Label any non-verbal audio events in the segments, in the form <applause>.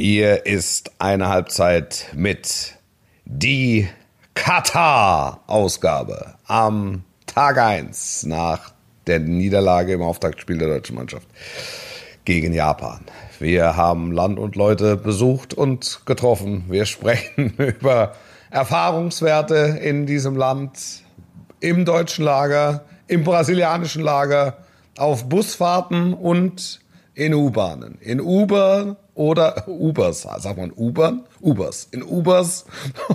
Hier ist eine Halbzeit mit die Katar-Ausgabe am Tag 1 nach der Niederlage im Auftaktspiel der deutschen Mannschaft gegen Japan. Wir haben Land und Leute besucht und getroffen. Wir <laughs> sprechen über Erfahrungswerte in diesem Land, im deutschen Lager, im brasilianischen Lager, auf Busfahrten und in U-Bahnen. In Uber oder Ubers, sagt man Ubern? Ubers. In Ubers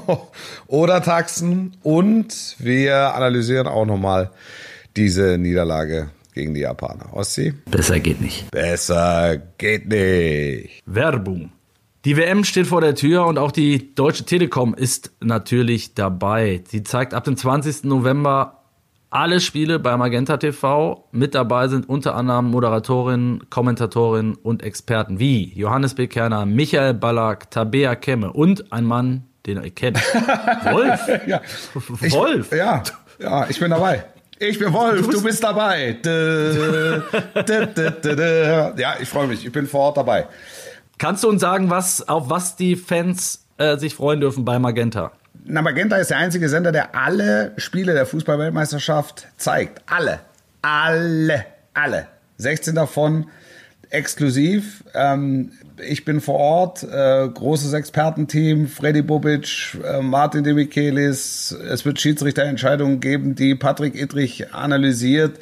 <laughs> oder Taxen. Und wir analysieren auch nochmal diese Niederlage gegen die Japaner. Ossi? Besser geht nicht. Besser geht nicht. Werbung. Die WM steht vor der Tür und auch die Deutsche Telekom ist natürlich dabei. Sie zeigt ab dem 20. November alle Spiele bei Magenta TV. Mit dabei sind unter anderem Moderatorinnen, Kommentatorinnen und Experten wie Johannes B. Kerner, Michael Ballack, Tabea Kemme und ein Mann, den ihr kennt. <laughs> Wolf. ja. <laughs> Wolf. Ich, ja, ja, ich bin dabei. Ich bin Wolf, du bist, du bist dabei. ja, ich freue mich. Ich bin vor Ort dabei. Kannst du uns sagen, was, auf was die Fans äh, sich freuen dürfen bei Magenta? Na, Magenta ist der einzige Sender, der alle Spiele der Fußballweltmeisterschaft zeigt. Alle. Alle. Alle. 16 davon exklusiv. Ähm, ich bin vor Ort, äh, großes Expertenteam, Freddy Bobic, äh, Martin de Michelis. Es wird Schiedsrichterentscheidungen geben, die Patrick Idrich analysiert.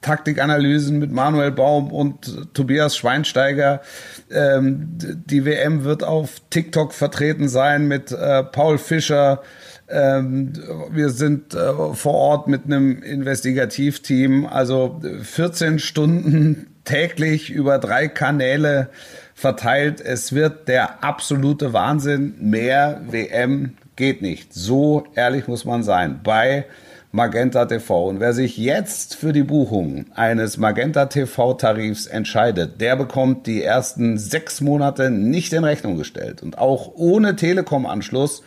Taktikanalysen mit Manuel Baum und Tobias Schweinsteiger. Ähm, die WM wird auf TikTok vertreten sein mit äh, Paul Fischer. Ähm, wir sind äh, vor Ort mit einem Investigativteam. Also 14 Stunden <laughs> täglich über drei Kanäle verteilt. Es wird der absolute Wahnsinn. Mehr WM geht nicht. So ehrlich muss man sein. Bei Magenta TV. Und wer sich jetzt für die Buchung eines Magenta TV Tarifs entscheidet, der bekommt die ersten sechs Monate nicht in Rechnung gestellt. Und auch ohne Telekom-Anschluss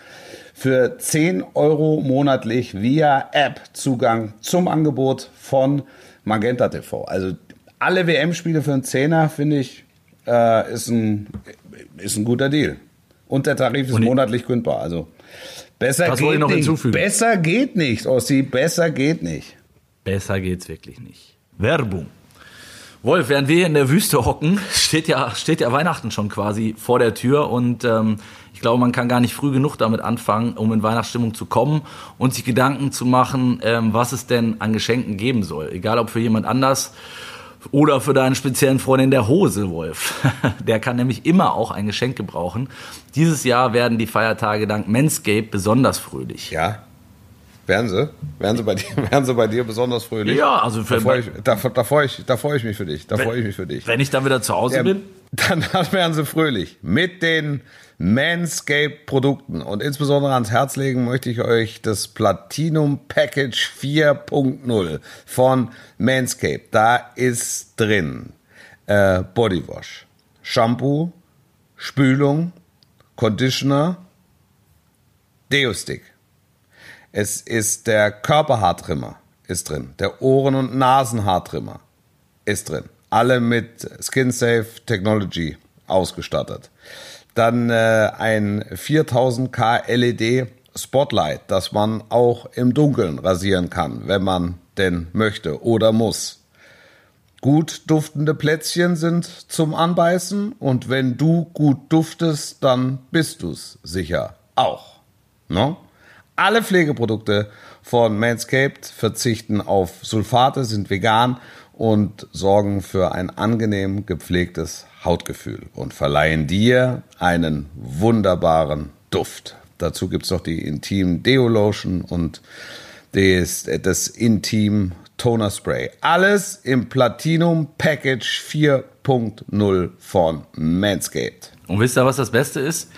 für 10 Euro monatlich via App Zugang zum Angebot von Magenta TV. Also alle WM-Spiele für einen Zehner, finde ich, äh, ist, ein, ist ein guter Deal. Und der Tarif ist monatlich kündbar. Also Besser Was geht noch nicht. Hinzufügen? Besser geht nicht, Ossi. Besser geht nicht. Besser geht's wirklich nicht. Werbung. Wolf, während wir hier in der Wüste hocken, steht ja, steht ja Weihnachten schon quasi vor der Tür und ähm, ich glaube, man kann gar nicht früh genug damit anfangen, um in Weihnachtsstimmung zu kommen und sich Gedanken zu machen, ähm, was es denn an Geschenken geben soll. Egal ob für jemand anders oder für deinen speziellen Freund in der Hose, Wolf. <laughs> Der kann nämlich immer auch ein Geschenk gebrauchen. Dieses Jahr werden die Feiertage dank Manscape besonders fröhlich. Ja. Werden sie? Werden sie bei dir, <laughs> werden sie bei dir besonders fröhlich? Ja, also für da freue ich, da, da freu ich, da freu ich mich für dich. Da freue ich mich für dich. Wenn ich dann wieder zu Hause ja, bin? <laughs> Dann, dann werden sie fröhlich. Mit den Manscaped-Produkten. Und insbesondere ans Herz legen möchte ich euch das Platinum Package 4.0 von Manscaped. Da ist drin äh, Bodywash, Shampoo, Spülung, Conditioner, Deo-Stick. Es ist der Körperhaartrimmer ist drin, der Ohren- und Nasenhaartrimmer ist drin. Alle mit SkinSafe Technology ausgestattet. Dann äh, ein 4000K LED Spotlight, das man auch im Dunkeln rasieren kann, wenn man denn möchte oder muss. Gut duftende Plätzchen sind zum Anbeißen und wenn du gut duftest, dann bist du's sicher auch. No? Alle Pflegeprodukte von Manscaped verzichten auf Sulfate, sind vegan und sorgen für ein angenehm gepflegtes Hautgefühl und verleihen dir einen wunderbaren Duft. Dazu gibt es noch die Intim Deo Lotion und das, das Intim Toner Spray. Alles im Platinum Package 4.0 von Manscaped. Und wisst ihr, was das Beste ist?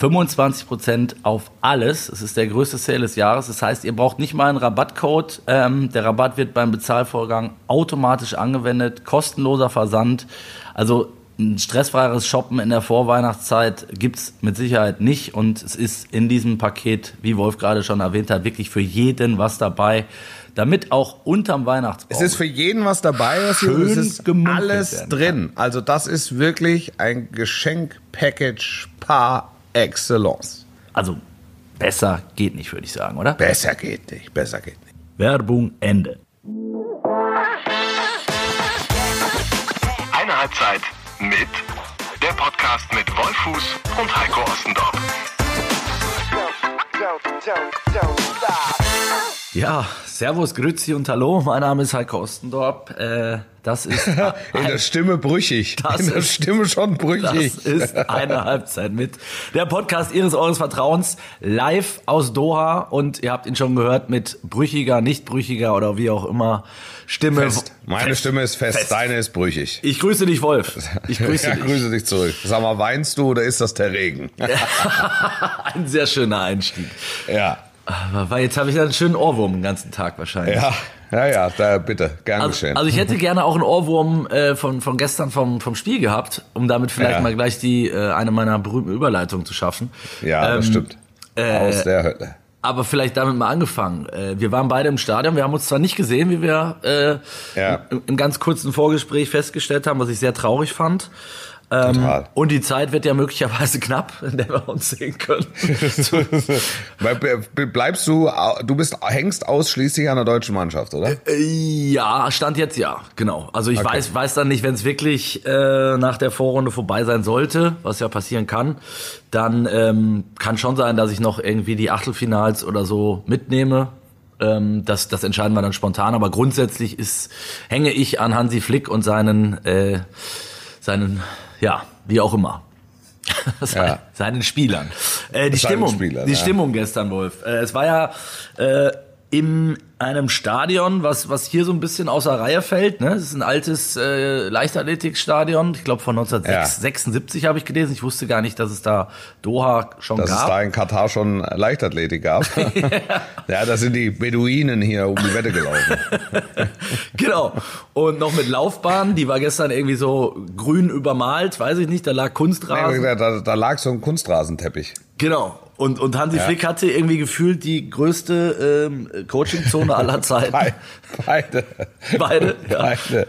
25% auf alles. Es ist der größte Sale des Jahres. Das heißt, ihr braucht nicht mal einen Rabattcode. Ähm, der Rabatt wird beim Bezahlvorgang automatisch angewendet. Kostenloser Versand. Also ein stressfreieres Shoppen in der Vorweihnachtszeit gibt's mit Sicherheit nicht. Und es ist in diesem Paket, wie Wolf gerade schon erwähnt hat, wirklich für jeden was dabei. Damit auch unterm Weihnachtsbaum. Es ist für jeden was dabei, was hier es ist alles drin. Also das ist wirklich ein Geschenk-Package par excellence. Also besser geht nicht, würde ich sagen, oder? Besser geht nicht, besser geht nicht. Werbung Ende. Mit der Podcast mit Wolfuß und Heiko Ostendorf. Ja, Servus, Grüezi und Hallo. Mein Name ist Heiko Ostendorp. Äh, das ist <laughs> In der Stimme brüchig. Das In der ist- Stimme schon brüchig. Das ist eine <laughs> Halbzeit mit. Der Podcast Ihres Eures Vertrauens live aus Doha und ihr habt ihn schon gehört mit brüchiger, nicht brüchiger oder wie auch immer Stimme. Fest. Meine Fest. Stimme ist fest, Fest. deine ist brüchig. Ich grüße dich, Wolf. <laughs> Ich grüße ja, dich. grüße dich zurück. Sag mal, weinst du oder ist das der Regen? Ein sehr schöner Einstieg. ja. Aber weil jetzt habe ich einen schönen Ohrwurm den ganzen Tag wahrscheinlich. Ja, ja, ja, da bitte, gern Also, geschehen. also ich hätte <laughs> gerne auch einen Ohrwurm äh, von, von gestern vom, vom Spiel gehabt, um damit vielleicht Ja. mal gleich die äh, eine meiner berühmten Überleitungen zu schaffen. ja, das Ähm, stimmt. Aus der Hölle. Aber vielleicht damit mal angefangen. Äh, Wir waren beide im Stadion. Wir haben uns zwar nicht gesehen, wie wir äh, Ja. im, im ganz kurzen Vorgespräch festgestellt haben, was ich sehr traurig fand. Ähm, Total. Und die Zeit wird ja möglicherweise knapp, in der wir uns sehen können. <laughs> Be- Bleibst du, du bist, hängst ausschließlich an der deutschen Mannschaft, oder? Äh, Ja, stand jetzt ja, genau. Also ich Okay. weiß, weiß dann nicht, wenn es wirklich äh, nach der Vorrunde vorbei sein sollte, was ja passieren kann, dann ähm, kann schon sein, dass ich noch irgendwie die Achtelfinals oder so mitnehme. Ähm, das, das entscheiden wir dann spontan. Aber grundsätzlich ist, hänge ich an Hansi Flick und seinen, äh, seinen, ja, wie auch immer. <laughs> Seinen, Spielern. Äh, die Seinen Stimmung, Spielern, die ja. Stimmung gestern, Wolf. Äh, es war ja äh, in einem Stadion, was, was hier so ein bisschen außer Reihe fällt. Ne? Es ist ein altes äh, Leichtathletikstadion, ich glaube von 1976 habe ich gelesen. Ich wusste gar nicht, dass es da Doha schon Dass es gab. da in Katar schon Leichtathletik gab. <laughs> ja, da sind die Beduinen hier um die Wette gelaufen. <laughs> genau. Und noch mit Laufbahn, die war gestern irgendwie so grün übermalt, weiß ich nicht, da lag Kunstrasen. da, da, da lag so ein Kunstrasenteppich. Genau. Und, und Hansi Flick hatte irgendwie gefühlt die größte ähm, Coachingzone aller <laughs> Zeiten. Be- Beide. Beide, ja. Beide.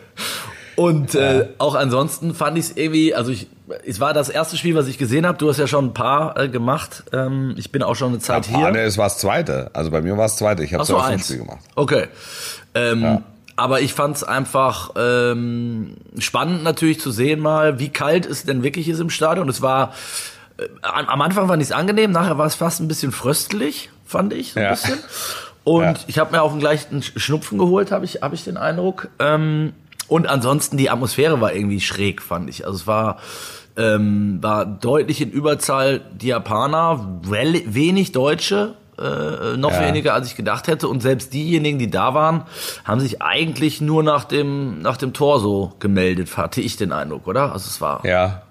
Und äh, auch ansonsten fand ich es irgendwie, also ich, es war das erste Spiel, was ich gesehen habe. Du hast ja schon ein paar äh, gemacht. Ähm, ich bin auch schon eine Zeit Ah, hier. ne, es war das zweite. Also bei mir war es das zweite. Ich habe so, eins. Spiel gemacht. Okay. Ähm, Ja. Aber ich fand es einfach ähm, spannend natürlich zu sehen mal, wie kalt es denn wirklich ist im Stadion. Es war am am Anfang fand ich es angenehm, nachher war es fast ein bisschen fröstelig, fand ich so ein Ja. bisschen. Und Ja. ich habe mir auch gleich einen Sch- Schnupfen geholt, habe ich, hab ich den Eindruck. Ähm, und ansonsten die Atmosphäre war irgendwie schräg, fand ich. Also es war ähm, war deutlich in Überzahl die Japaner, wenig Deutsche, äh, noch Ja. weniger als ich gedacht hätte. Und selbst diejenigen, die da waren, haben sich eigentlich nur nach dem nach dem Tor so gemeldet, hatte ich den Eindruck, oder? Also es war Ja.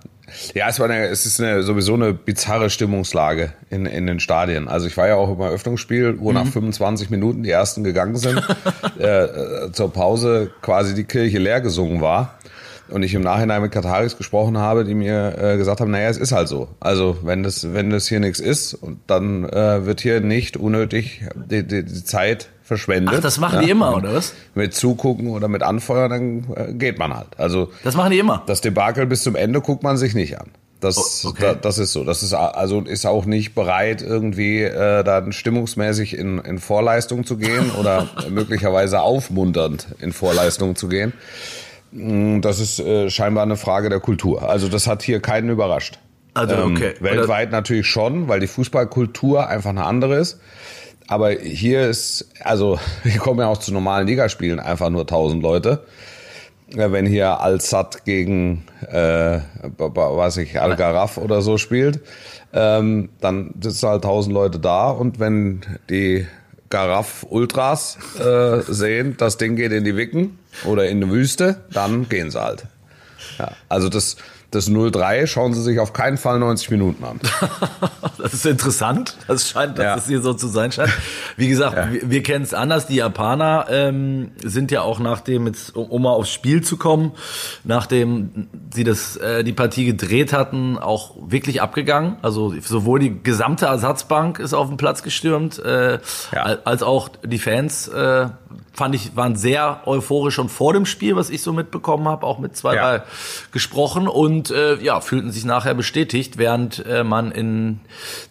Ja, es war eine, es ist eine, sowieso eine bizarre Stimmungslage in, in den Stadien. Also ich war ja auch im Eröffnungsspiel, wo nach 25 Minuten die ersten gegangen sind, <laughs> äh, äh, zur Pause quasi die Kirche leer gesungen war. Und ich im Nachhinein mit Kataris gesprochen habe, die mir äh, gesagt haben, naja, es ist halt so. Also wenn das, wenn das hier nichts ist, dann äh, wird hier nicht unnötig die, die, die Zeit verschwendet. Ach, das machen die immer, oder was? Mit zugucken oder mit anfeuern, dann äh, geht man halt. Also Das machen die immer. das Debakel bis zum Ende guckt man sich nicht an. Das, Oh, okay. da, das ist so. Das ist also ist auch nicht bereit, irgendwie äh, dann stimmungsmäßig in, in Vorleistung zu gehen <laughs> oder möglicherweise aufmunternd in Vorleistung zu gehen. Mm, Das ist äh, scheinbar eine Frage der Kultur. Also das hat hier keinen überrascht. Also okay. Ähm, weltweit natürlich schon, weil die Fußballkultur einfach eine andere ist. Aber hier ist, also <laughs> hier kommen ja auch zu normalen Ligaspielen einfach nur 1000 Leute. Wenn hier Al-Sad gegen, äh, weiß ich, Al-Garaf oder so spielt, ähm, dann sitzen halt 1000 Leute da und wenn die Garaf Ultras äh, sehen, das Ding geht in die Wicken oder in die Wüste, dann gehen sie halt. Ja, also das, Das 0-3 schauen Sie sich auf keinen Fall 90 Minuten an. <laughs> das ist interessant. Das scheint, dass Ja. es hier so zu sein scheint. Wie gesagt, wir, wir kennen es anders. Die Japaner ähm, sind ja auch nachdem, jetzt, um, mal aufs Spiel zu kommen, nachdem sie das, äh, die Partie gedreht hatten, auch wirklich abgegangen. Also sowohl die gesamte Ersatzbank ist auf den Platz gestürmt, äh, Ja. al- als auch die Fans. Äh, fand ich, waren sehr euphorisch schon vor dem Spiel, was ich so mitbekommen habe, auch mit zwei, Ja. drei gesprochen und äh, ja, fühlten sich nachher bestätigt, während äh, man in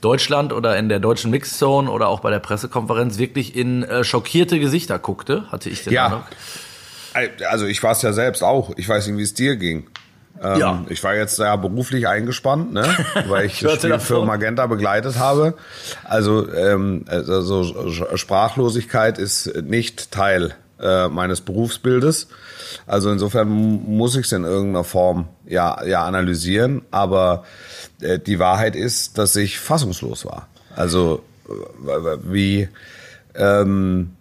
Deutschland oder in der deutschen Mixzone oder auch bei der Pressekonferenz wirklich in äh, schockierte Gesichter guckte, hatte ich den Ja. Eindruck. Also ich war es ja selbst auch. Ich weiß nicht, wie es dir ging. Ähm, Ja. Ich war jetzt ja beruflich eingespannt, ne? <laughs> weil ich das hörte Spiel für Magenta begleitet habe. Also, ähm, also Sprachlosigkeit ist nicht Teil äh, meines Berufsbildes. Also insofern mu- muss ich es in irgendeiner Form ja, ja analysieren. Aber äh, die Wahrheit ist, dass ich fassungslos war. Also äh, wie ähm,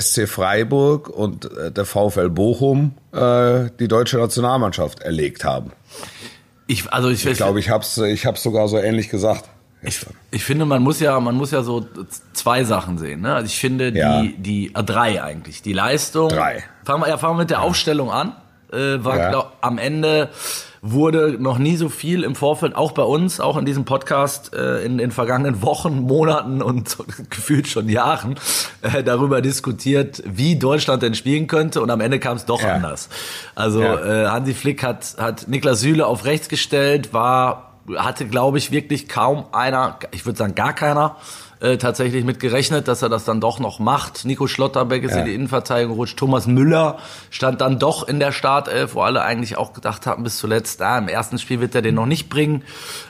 SC Freiburg und äh, der VfL Bochum äh, die deutsche Nationalmannschaft erlegt haben. Ich, also ich, Ich glaube, ich hab's, ich hab's sogar so ähnlich gesagt. Ich, ich finde, man muss ja, man muss ja so zwei Sachen sehen. Ne? Also ich finde Ja. die, die äh, drei eigentlich, die Leistung. Drei. Fangen wir, ja, fangen wir mit der Aufstellung an. Äh, war Ja. glaub, am Ende wurde noch nie so viel im Vorfeld, auch bei uns, auch in diesem Podcast äh, in den vergangenen Wochen, Monaten und <laughs> gefühlt schon Jahren äh, darüber diskutiert, wie Deutschland denn spielen könnte und am Ende kam es doch Ja. anders. Also Ja. äh, Hansi Flick hat, hat Niklas Süle auf rechts gestellt, war hatte, glaube ich, wirklich kaum einer, ich würde sagen gar keiner, äh, tatsächlich mit gerechnet, dass er das dann doch noch macht. Nico Schlotterbeck ist Ja. in die Innenverteidigung gerutscht. Thomas Müller stand dann doch in der Startelf, wo alle eigentlich auch gedacht haben, bis zuletzt, ah, im ersten Spiel wird er den noch nicht bringen.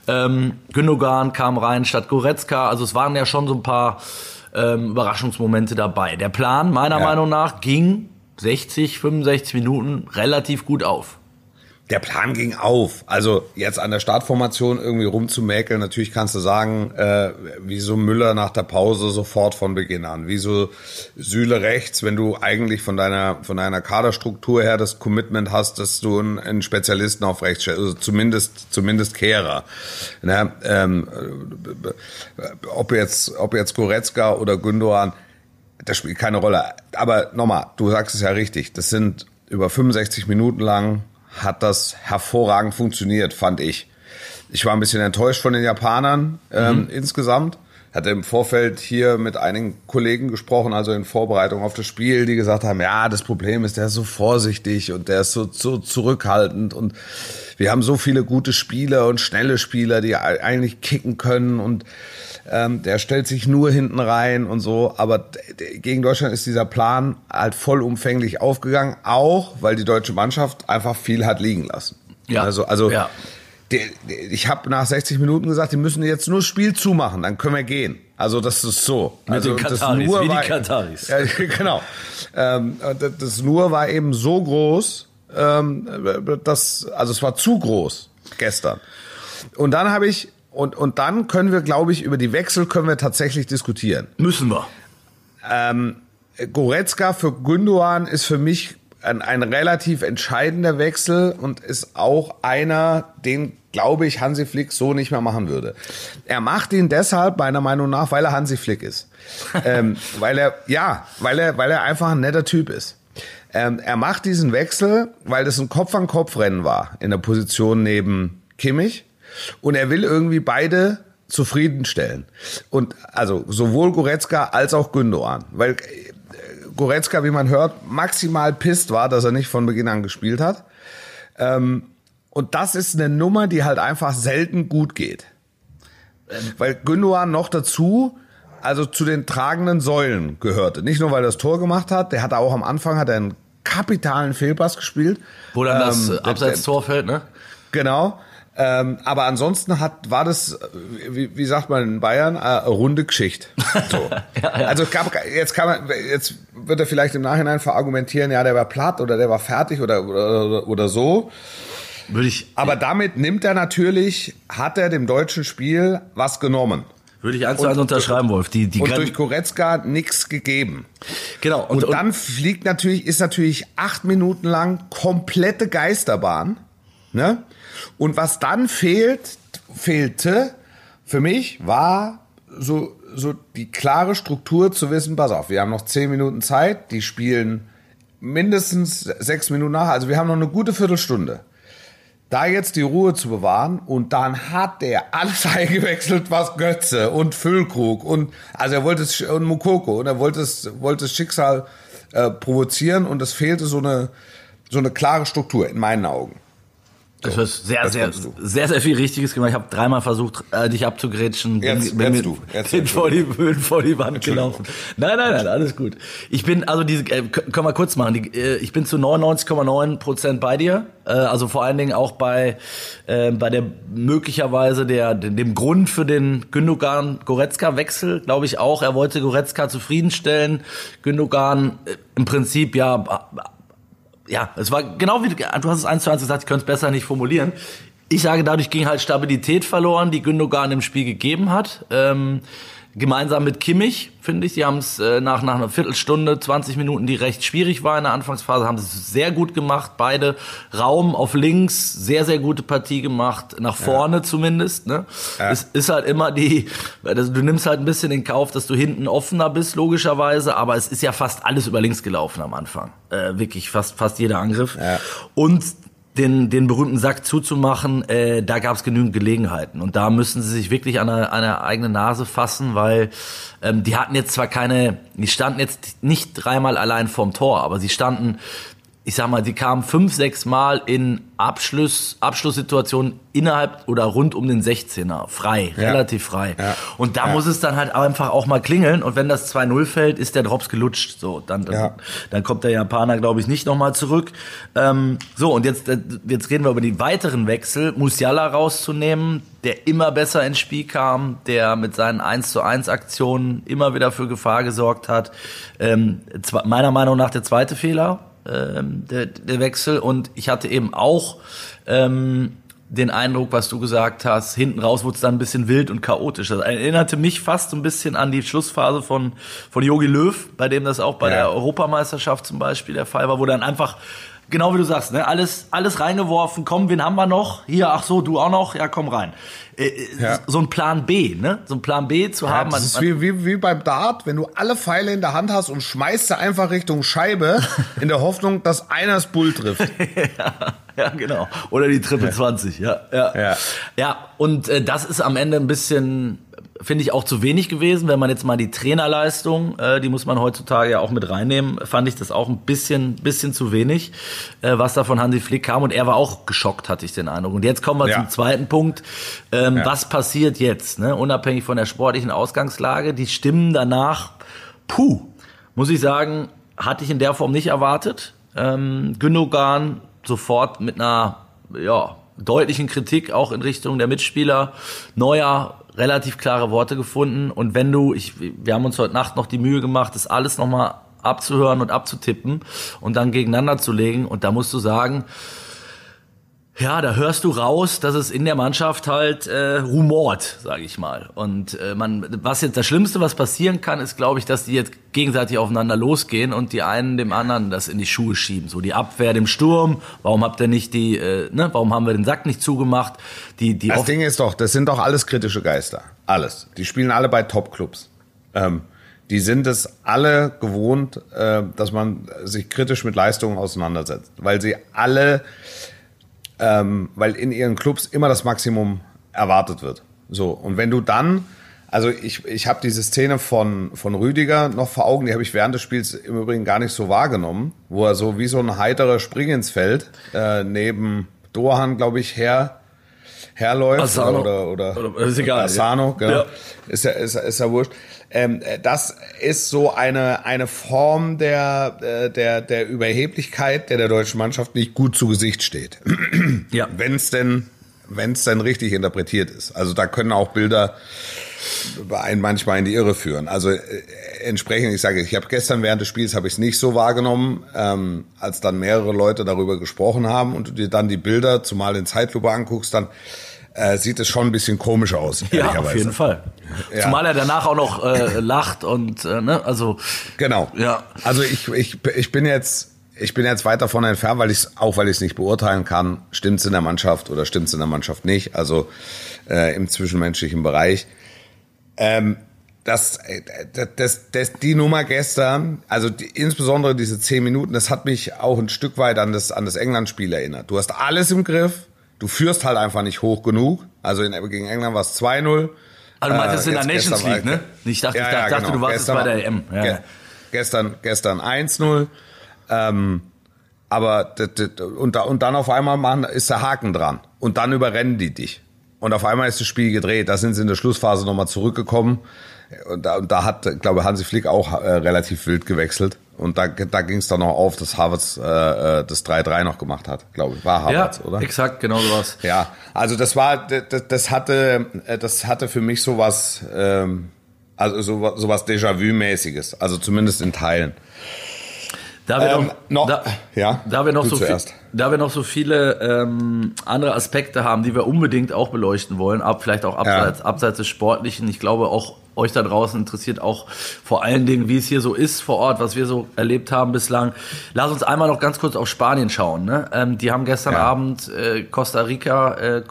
Ähm, Gündogan kam rein statt Goretzka. Also es waren ja schon so ein paar ähm, Überraschungsmomente dabei. Der Plan, meiner Ja. Meinung nach, ging 60, 65 Minuten relativ gut auf. Der Plan ging auf. Also jetzt an der Startformation irgendwie rumzumäkeln, natürlich kannst du sagen, äh, wieso Müller nach der Pause sofort von Beginn an, wieso Süle rechts, wenn du eigentlich von deiner von deiner Kaderstruktur her das Commitment hast, dass du einen, einen Spezialisten auf rechts stellst, also zumindest zumindest Kehrer. Ne? Ähm, äh, ob jetzt ob jetzt Goretzka oder Gündogan, das spielt keine Rolle. Aber nochmal, du sagst es ja richtig, das sind über 65 Minuten lang hat das hervorragend funktioniert, fand ich. Ich war ein bisschen enttäuscht von den Japanern ähm, insgesamt. Hatte im Vorfeld hier mit einigen Kollegen gesprochen, also in Vorbereitung auf das Spiel, die gesagt haben, ja, das Problem ist, der ist so vorsichtig und der ist so, so zurückhaltend und wir haben so viele gute Spieler und schnelle Spieler, die eigentlich kicken können und ähm, der stellt sich nur hinten rein und so. Aber gegen Deutschland ist dieser Plan halt vollumfänglich aufgegangen, auch weil die deutsche Mannschaft einfach viel hat liegen lassen. Ja. Also, also Ja. Der, der, ich habe nach 60 Minuten gesagt, die müssen jetzt nur das Spiel zumachen, dann können wir gehen. Also das ist so. Mit also den das Kataris, wie die war, Kataris. Ja, <laughs> genau. Ähm, das, nur war eben so groß, ähm, das, also es war zu groß gestern. Und dann habe ich und und dann können wir, glaube ich, über die Wechsel können wir tatsächlich diskutieren. Müssen wir. Goretzka für Gündogan ist für mich ein, ein relativ entscheidender Wechsel und ist auch einer, den glaube ich Hansi Flick so nicht mehr machen würde. Er macht ihn deshalb meiner Meinung nach, weil er Hansi Flick ist, <laughs> ähm, weil er ja, weil er weil er einfach ein netter Typ ist. Ähm, er macht diesen Wechsel, weil das ein Kopf an Kopf Rennen war in der Position neben Kimmich und er will irgendwie beide zufriedenstellen. Und also sowohl Goretzka als auch Gündogan, weil Goretzka, wie man hört, maximal pisst war, dass er nicht von Beginn an gespielt hat. Ähm, und das ist eine Nummer, die halt einfach selten gut geht. Weil Gündogan noch dazu, also zu den tragenden Säulen gehörte. Nicht nur, weil er das Tor gemacht hat, der hat auch am Anfang hat er einen kapitalen Fehlpass gespielt. Wo dann das Ähm, äh, Abseits-Tor fällt, ne? Genau. Ähm, aber ansonsten hat, war das, äh, wie, wie sagt man in Bayern, äh, eine runde Geschichte. <laughs> So. Also es gab, jetzt kann man, jetzt wird er vielleicht im Nachhinein verargumentieren, ja, der war platt oder der war fertig oder, oder, oder so. Würde ich, Aber damit nimmt er natürlich, hat er dem deutschen Spiel was genommen. würde ich eins zu eins unterschreiben, Wolf. Die, die Und durch Goretzka nichts gegeben. genau. Und, Und, und, dann fliegt natürlich, ist natürlich acht Minuten lang komplette Geisterbahn. Ne? Und was dann fehlt, fehlte für mich, war so, so die klare Struktur zu wissen, pass auf, wir haben noch zehn Minuten Zeit, die spielen mindestens sechs Minuten nach, also wir haben noch eine gute Viertelstunde. Da jetzt die Ruhe zu bewahren und dann hat der alles <laughs> eingewechselt, was Götze und Füllkrug und also er wollte es und Mukoko und er wollte es wollte das Schicksal äh, provozieren und es fehlte so eine so eine klare Struktur in meinen Augen. Das so, ist sehr, sehr, du. sehr, sehr viel Richtiges gemacht. Ich habe dreimal versucht, äh, dich abzugrätschen. Jetzt, bin, jetzt bin, du. Jetzt bin vor, die, bin vor die Wand gelaufen. Nein, nein, nein, alles gut. Ich bin, also diese, äh, können wir kurz machen. Die, äh, ich bin zu 99,9 Prozent bei dir. Äh, also vor allen Dingen auch bei, äh, bei der möglicherweise der, dem Grund für den Gündogan-Goretzka-Wechsel, glaube ich auch. Er wollte Goretzka zufriedenstellen. Gündogan äh, im Prinzip ja ja, es war genau wie du, hast es eins zu eins gesagt, ich könnte es besser nicht formulieren. Ich sage, dadurch ging halt Stabilität verloren, die Gündogan im Spiel gegeben hat. Ähm, gemeinsam mit Kimmich, finde ich. Sie haben es äh, nach, nach einer Viertelstunde, 20 Minuten, die recht schwierig war in der Anfangsphase, haben sie es sehr gut gemacht. Beide Raum auf links, sehr, sehr gute Partie gemacht, nach vorne ja. zumindest. Ne? Ja. Es ist halt immer die, also du nimmst halt ein bisschen in Kauf, dass du hinten offener bist, logischerweise, aber es ist ja fast alles über links gelaufen am Anfang. Äh, wirklich fast, fast jeder Angriff. Ja. Und den, den berühmten Sack zuzumachen, äh, da gab es genügend Gelegenheiten. Und da müssen sie sich wirklich an eine, an eine eigene Nase fassen, weil ähm, die hatten jetzt zwar keine, die standen jetzt nicht dreimal allein vorm Tor, aber sie standen ich sag mal, die kamen fünf, sechs Mal in Abschluss, Abschlusssituationen innerhalb oder rund um den 16er. Frei, ja. relativ frei. Ja. Und da ja. muss es dann halt einfach auch mal klingeln. Und wenn das 2-0 fällt, ist der Drops gelutscht. So, dann, dann, dann kommt der Japaner, glaube ich, nicht nochmal zurück. Ähm, so, und jetzt, äh, jetzt reden wir über die weiteren Wechsel. Musiala rauszunehmen, der immer besser ins Spiel kam, der mit seinen 1 zu 1 Aktionen immer wieder für Gefahr gesorgt hat. Ähm, meiner Meinung nach der zweite Fehler ähm, der, der Wechsel. Und ich hatte eben auch ähm, den Eindruck, was du gesagt hast, hinten raus wurde es dann ein bisschen wild und chaotisch. Das erinnerte mich fast so ein bisschen an die Schlussphase von von Jogi Löw, bei dem das auch bei ja. der Europameisterschaft zum Beispiel der Fall war, wo dann einfach genau wie du sagst, ne, alles alles reingeworfen. Komm, wen haben wir noch? Hier, ach so, du auch noch? Ja, komm rein. Äh, äh, ja. so ein Plan B, ne? So ein Plan B zu ja, haben. Das ist wie, wie, wie beim Dart, wenn du alle Pfeile in der Hand hast und schmeißt sie einfach Richtung Scheibe, <laughs> in der Hoffnung, dass einer das Bull trifft. <laughs> ja, ja, genau. Oder die Triple ja. 20, ja. Ja, ja. ja und äh, das ist am Ende ein bisschen finde ich auch zu wenig gewesen. Wenn man jetzt mal die Trainerleistung, äh, die muss man heutzutage ja auch mit reinnehmen, fand ich das auch ein bisschen, bisschen zu wenig, äh, was da von Hansi Flick kam. Und er war auch geschockt, hatte ich den Eindruck. Und jetzt kommen wir ja. zum zweiten Punkt. Ähm, ja. Was passiert jetzt? Ne? Unabhängig von der sportlichen Ausgangslage, die Stimmen danach, puh, muss ich sagen, hatte ich in der Form nicht erwartet. Ähm, Gündogan sofort mit einer, ja, deutlichen Kritik auch in Richtung der Mitspieler. Neuer relativ klare Worte gefunden. Und wenn du, ich, wir haben uns heute Nacht noch die Mühe gemacht, das alles nochmal abzuhören und abzutippen und dann gegeneinander zu legen. Und da musst du sagen, ja, da hörst du raus, dass es in der Mannschaft halt äh, rumort, sage ich mal. Und äh, man, was jetzt das Schlimmste, was passieren kann, ist, glaube ich, dass die jetzt gegenseitig aufeinander losgehen und die einen dem anderen das in die Schuhe schieben. So die Abwehr dem Sturm. Warum habt ihr nicht die, äh, ne? Warum haben wir den Sack nicht zugemacht? Die, die. Das Ding ist doch, das sind doch alles kritische Geister. Alles. Die spielen alle bei Top-Clubs. Ähm, die sind es alle gewohnt, äh, dass man sich kritisch mit Leistungen auseinandersetzt, weil sie alle ähm, weil in ihren Clubs immer das Maximum erwartet wird. So, und wenn du dann, also ich, ich habe diese Szene von, von Rüdiger noch vor Augen, die habe ich während des Spiels im Übrigen gar nicht so wahrgenommen, wo er so wie so ein heiterer Spring ins Feld äh, neben Dohan, glaube ich, her herläuft Asano. oder oder, oder ist egal, Asano, genau. Ja. Ist ja ist, ist ja wurscht. Ähm, das ist so eine eine Form der äh, der der Überheblichkeit, der der deutschen Mannschaft nicht gut zu Gesicht steht. <clears throat> ja. Wenn es denn wenn es denn richtig interpretiert ist. Also da können auch Bilder einen manchmal in die Irre führen. Also äh, entsprechend, ich sage, ich habe gestern während des Spiels habe ich es nicht so wahrgenommen, ähm, als dann mehrere Leute darüber gesprochen haben und du dir dann die Bilder, zumal in Zeitlupe anguckst, dann äh, sieht es schon ein bisschen komisch aus. Ja, auf jeden Fall. Ja. Zumal er danach auch noch äh, lacht und äh, ne, also genau. Ja. Also ich, ich, ich bin jetzt ich bin jetzt weit davon entfernt, weil ich auch weil ich es nicht beurteilen kann, stimmt es in der Mannschaft oder stimmt es in der Mannschaft nicht, also äh, im zwischenmenschlichen Bereich. Ähm, das, das, das, das, die Nummer gestern, also die, insbesondere diese zehn Minuten, das hat mich auch ein Stück weit an das, an das England-Spiel erinnert. Du hast alles im Griff, du führst halt einfach nicht hoch genug. Also in, gegen England war es 2-0. Also du meinst das äh, in der Nations League, ne? Ich dachte, ja, ich dachte, ja, genau. du warst gestern, jetzt bei der EM. Ja. Ge gestern, gestern 1-0. Ähm, aber und, und dann auf einmal machen, ist der Haken dran. Und dann überrennen die dich. Und auf einmal ist das Spiel gedreht. Da sind sie in der Schlussphase nochmal zurückgekommen. Und da, und da hat, glaube Hansi Flick auch äh, relativ wild gewechselt. Und da, da ging es dann noch auf, dass Havertz äh, äh das 3-3 noch gemacht hat, glaube ich. War Havertz, ja, oder? exakt, genau so was. Ja, also das war, das, das hatte, äh, das hatte für mich sowas, ähm, also sowas, sowas Déjà-vu-mäßiges. Also zumindest in Teilen. Da wir, ähm, noch, noch, da, ja, da wir noch so viel, da wir noch so viele ähm, andere Aspekte haben, die wir unbedingt auch beleuchten wollen, ab, vielleicht auch abseits, ja. abseits des Sportlichen. Ich glaube auch euch da draußen interessiert auch vor allen Dingen, wie es hier so ist vor Ort, was wir so erlebt haben bislang. Lass uns einmal noch ganz kurz auf Spanien schauen. Ne? Ähm, die haben gestern ja. Abend äh, Costa Rica äh,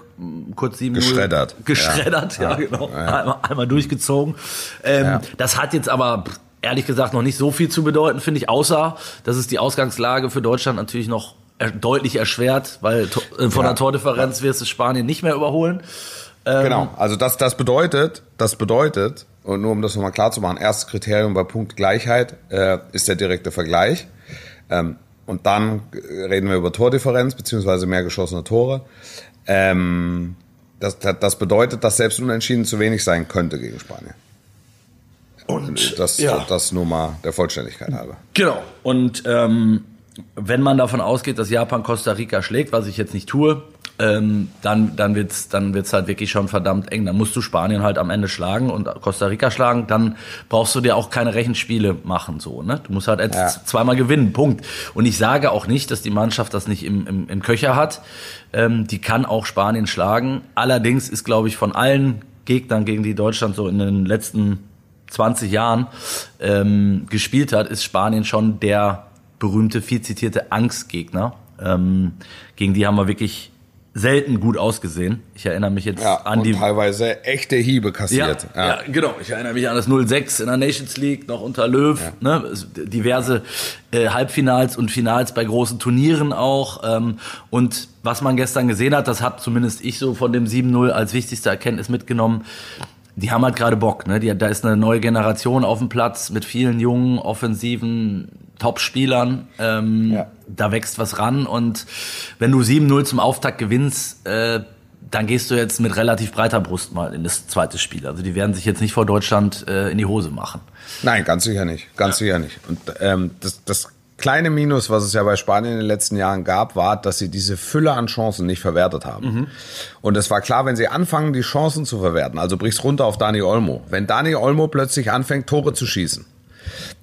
kurz sieben geschreddert, geschreddert, ja, ja genau, einmal, einmal, durchgezogen. Ähm, das hat jetzt aber ehrlich gesagt noch nicht so viel zu bedeuten, finde ich, außer dass es die Ausgangslage für Deutschland natürlich noch deutlich erschwert, weil äh, von ja. der Tordifferenz wirst du Spanien nicht mehr überholen. Ähm, genau, also das, das bedeutet, das bedeutet, und nur um das nochmal klar zu machen, erstes Kriterium bei Punktgleichheit äh, ist der direkte Vergleich. Ähm, und dann reden wir über Tordifferenz beziehungsweise mehr geschossene Tore. Ähm, das, das bedeutet, dass selbst unentschieden zu wenig sein könnte gegen Spanien. Und das, ja. das nur mal der Vollständigkeit halber. Genau. Und ähm, wenn man davon ausgeht, dass Japan Costa Rica schlägt, was ich jetzt nicht tue, ähm, dann, dann wird's dann wird's halt wirklich schon verdammt eng. Dann musst du Spanien halt am Ende schlagen und Costa Rica schlagen. Dann brauchst du dir auch keine Rechenspiele machen. so ne? Du musst halt jetzt ja. zweimal gewinnen, Punkt. Und ich sage auch nicht, dass die Mannschaft das nicht im, im, im Köcher hat. Ähm, die kann auch Spanien schlagen. Allerdings ist, glaube ich, von allen Gegnern, gegen die Deutschland so in den letzten 20 Jahren ähm, gespielt hat, ist Spanien schon der berühmte, viel zitierte Angstgegner. Ähm, gegen die haben wir wirklich selten gut ausgesehen. Ich erinnere mich jetzt ja, an die teilweise echte Hiebe kassiert. Ja, ja. ja, genau. Ich erinnere mich an das 0-6 in der Nations League, noch unter Löw. Ne? Diverse äh, Halbfinals und Finals bei großen Turnieren auch. Ähm, und was man gestern gesehen hat, das hat zumindest ich so von dem 7-0 als wichtigste Erkenntnis mitgenommen die haben halt gerade Bock, ne? Die, da ist eine neue Generation auf dem Platz mit vielen jungen, offensiven Top-Spielern. Ähm, ja. Da wächst was ran und wenn du 7-0 zum Auftakt gewinnst, äh, dann gehst du jetzt mit relativ breiter Brust mal in das zweite Spiel. Also die werden sich jetzt nicht vor Deutschland äh, in die Hose machen. Nein, ganz sicher nicht. Ganz ja. sicher nicht. Und ähm, das, das kleine Minus, was es ja bei Spanien in den letzten Jahren gab, war, dass sie diese Fülle an Chancen nicht verwertet haben. Mhm. Und es war klar, wenn sie anfangen, die Chancen zu verwerten, also brichst runter auf Dani Olmo. Wenn Dani Olmo plötzlich anfängt, Tore zu schießen,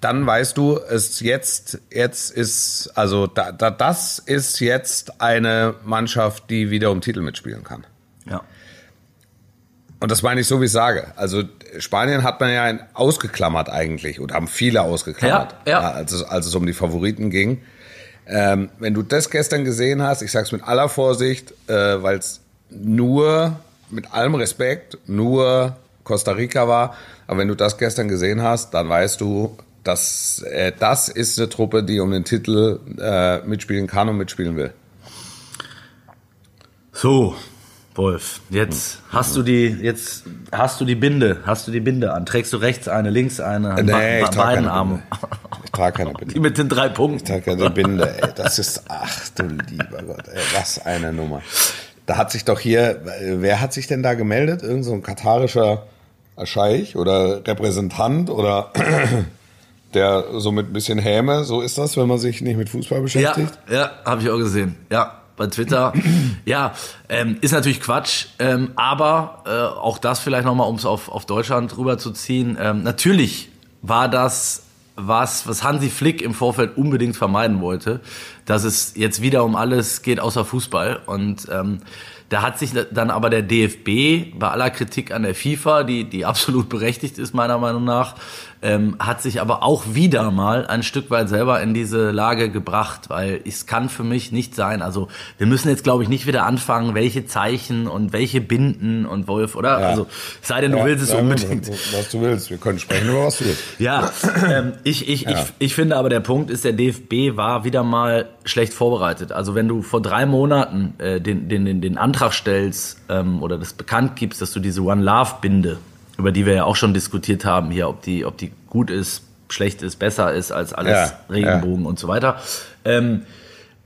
dann weißt du, es jetzt, jetzt ist, also da, da, das ist jetzt eine Mannschaft, die wieder um Titel mitspielen kann. Ja. Und das meine ich so, wie ich sage. Also Spanien hat man ja ausgeklammert eigentlich und haben viele ausgeklammert, ja, ja. Als, es, als es um die Favoriten ging. Ähm, wenn du das gestern gesehen hast, ich sage es mit aller Vorsicht, äh, weil es nur, mit allem Respekt, nur Costa Rica war, aber wenn du das gestern gesehen hast, dann weißt du, dass äh, das ist eine Truppe, die um den Titel äh, mitspielen kann und mitspielen will. So, Wolf, jetzt hast du die, jetzt hast du die Binde, hast du die Binde an. Trägst du rechts eine, links eine, an nee, ba beiden Armen. Ich trage keine <laughs> Binde. Die mit den drei Punkten. Ich trage keine Binde, ey. Das ist, ach du lieber Gott, ey, was eine Nummer. Da hat sich doch hier, wer hat sich denn da gemeldet? Irgend so ein katarischer Scheich oder Repräsentant oder <clears throat> der so mit ein bisschen Häme, so ist das, wenn man sich nicht mit Fußball beschäftigt? Ja, ja, habe ich auch gesehen. Ja, bei Twitter. <clears throat> ja, ähm, ist natürlich Quatsch, ähm, aber äh, auch das vielleicht nochmal, um es auf, auf Deutschland rüberzuziehen. Ähm, natürlich war das was, was Hansi Flick im Vorfeld unbedingt vermeiden wollte, dass es jetzt wieder um alles geht außer Fußball. Und ähm, da hat sich dann aber der DFB bei aller Kritik an der FIFA, die, die absolut berechtigt ist meiner Meinung nach, ähm, hat sich aber auch wieder mal ein Stück weit selber in diese Lage gebracht, weil es kann für mich nicht sein. Also wir müssen jetzt, glaube ich, nicht wieder anfangen, welche Zeichen und welche Binden und Wolf, oder? Ja. Also sei denn, du Ja, willst es ja, unbedingt. Was du willst. Wir können sprechen über was du willst. Ja, ähm, ich, ich, ich, ich finde aber der Punkt ist, der DFB war wieder mal schlecht vorbereitet. Also wenn du vor drei Monaten äh, den, den, den, den Antrag stellst ähm, oder das bekannt gibst, dass du diese One Love Binde, über die wir ja auch schon diskutiert haben hier, ob die, ob die gut ist, schlecht ist, besser ist als alles Ja, Regenbogen und so weiter. Ähm,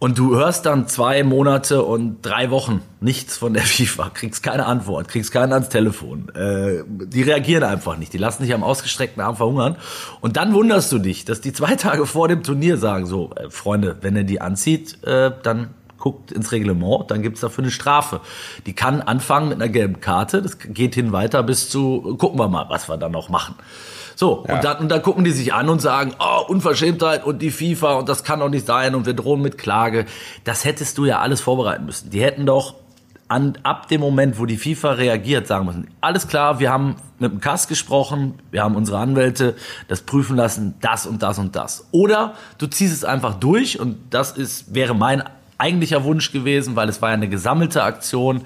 und du hörst dann zwei Monate und drei Wochen nichts von der <laughs> FIFA, kriegst keine Antwort, kriegst keinen ans Telefon. Äh, die reagieren einfach nicht, die lassen dich am ausgestreckten Arm verhungern. Und dann wunderst du dich, dass die zwei Tage vor dem Turnier sagen, so, äh, Freunde, wenn ihr die anzieht, äh, dann guckt ins Reglement, dann gibt's dafür eine Strafe. Die kann anfangen mit einer gelben Karte, das geht hin weiter bis zu, gucken wir mal, was wir dann noch machen. So, Ja. und, dann, und dann gucken die sich an und sagen, oh, Unverschämtheit und die FIFA und das kann doch nicht sein und wir drohen mit Klage. Das hättest du ja alles vorbereiten müssen. Die hätten doch an, ab dem Moment, wo die FIFA reagiert, sagen müssen, alles klar, wir haben mit dem Kass gesprochen, wir haben unsere Anwälte das prüfen lassen, das und das und das. Oder du ziehst es einfach durch und das ist, wäre mein eigentlicher Wunsch gewesen, weil es war ja eine gesammelte Aktion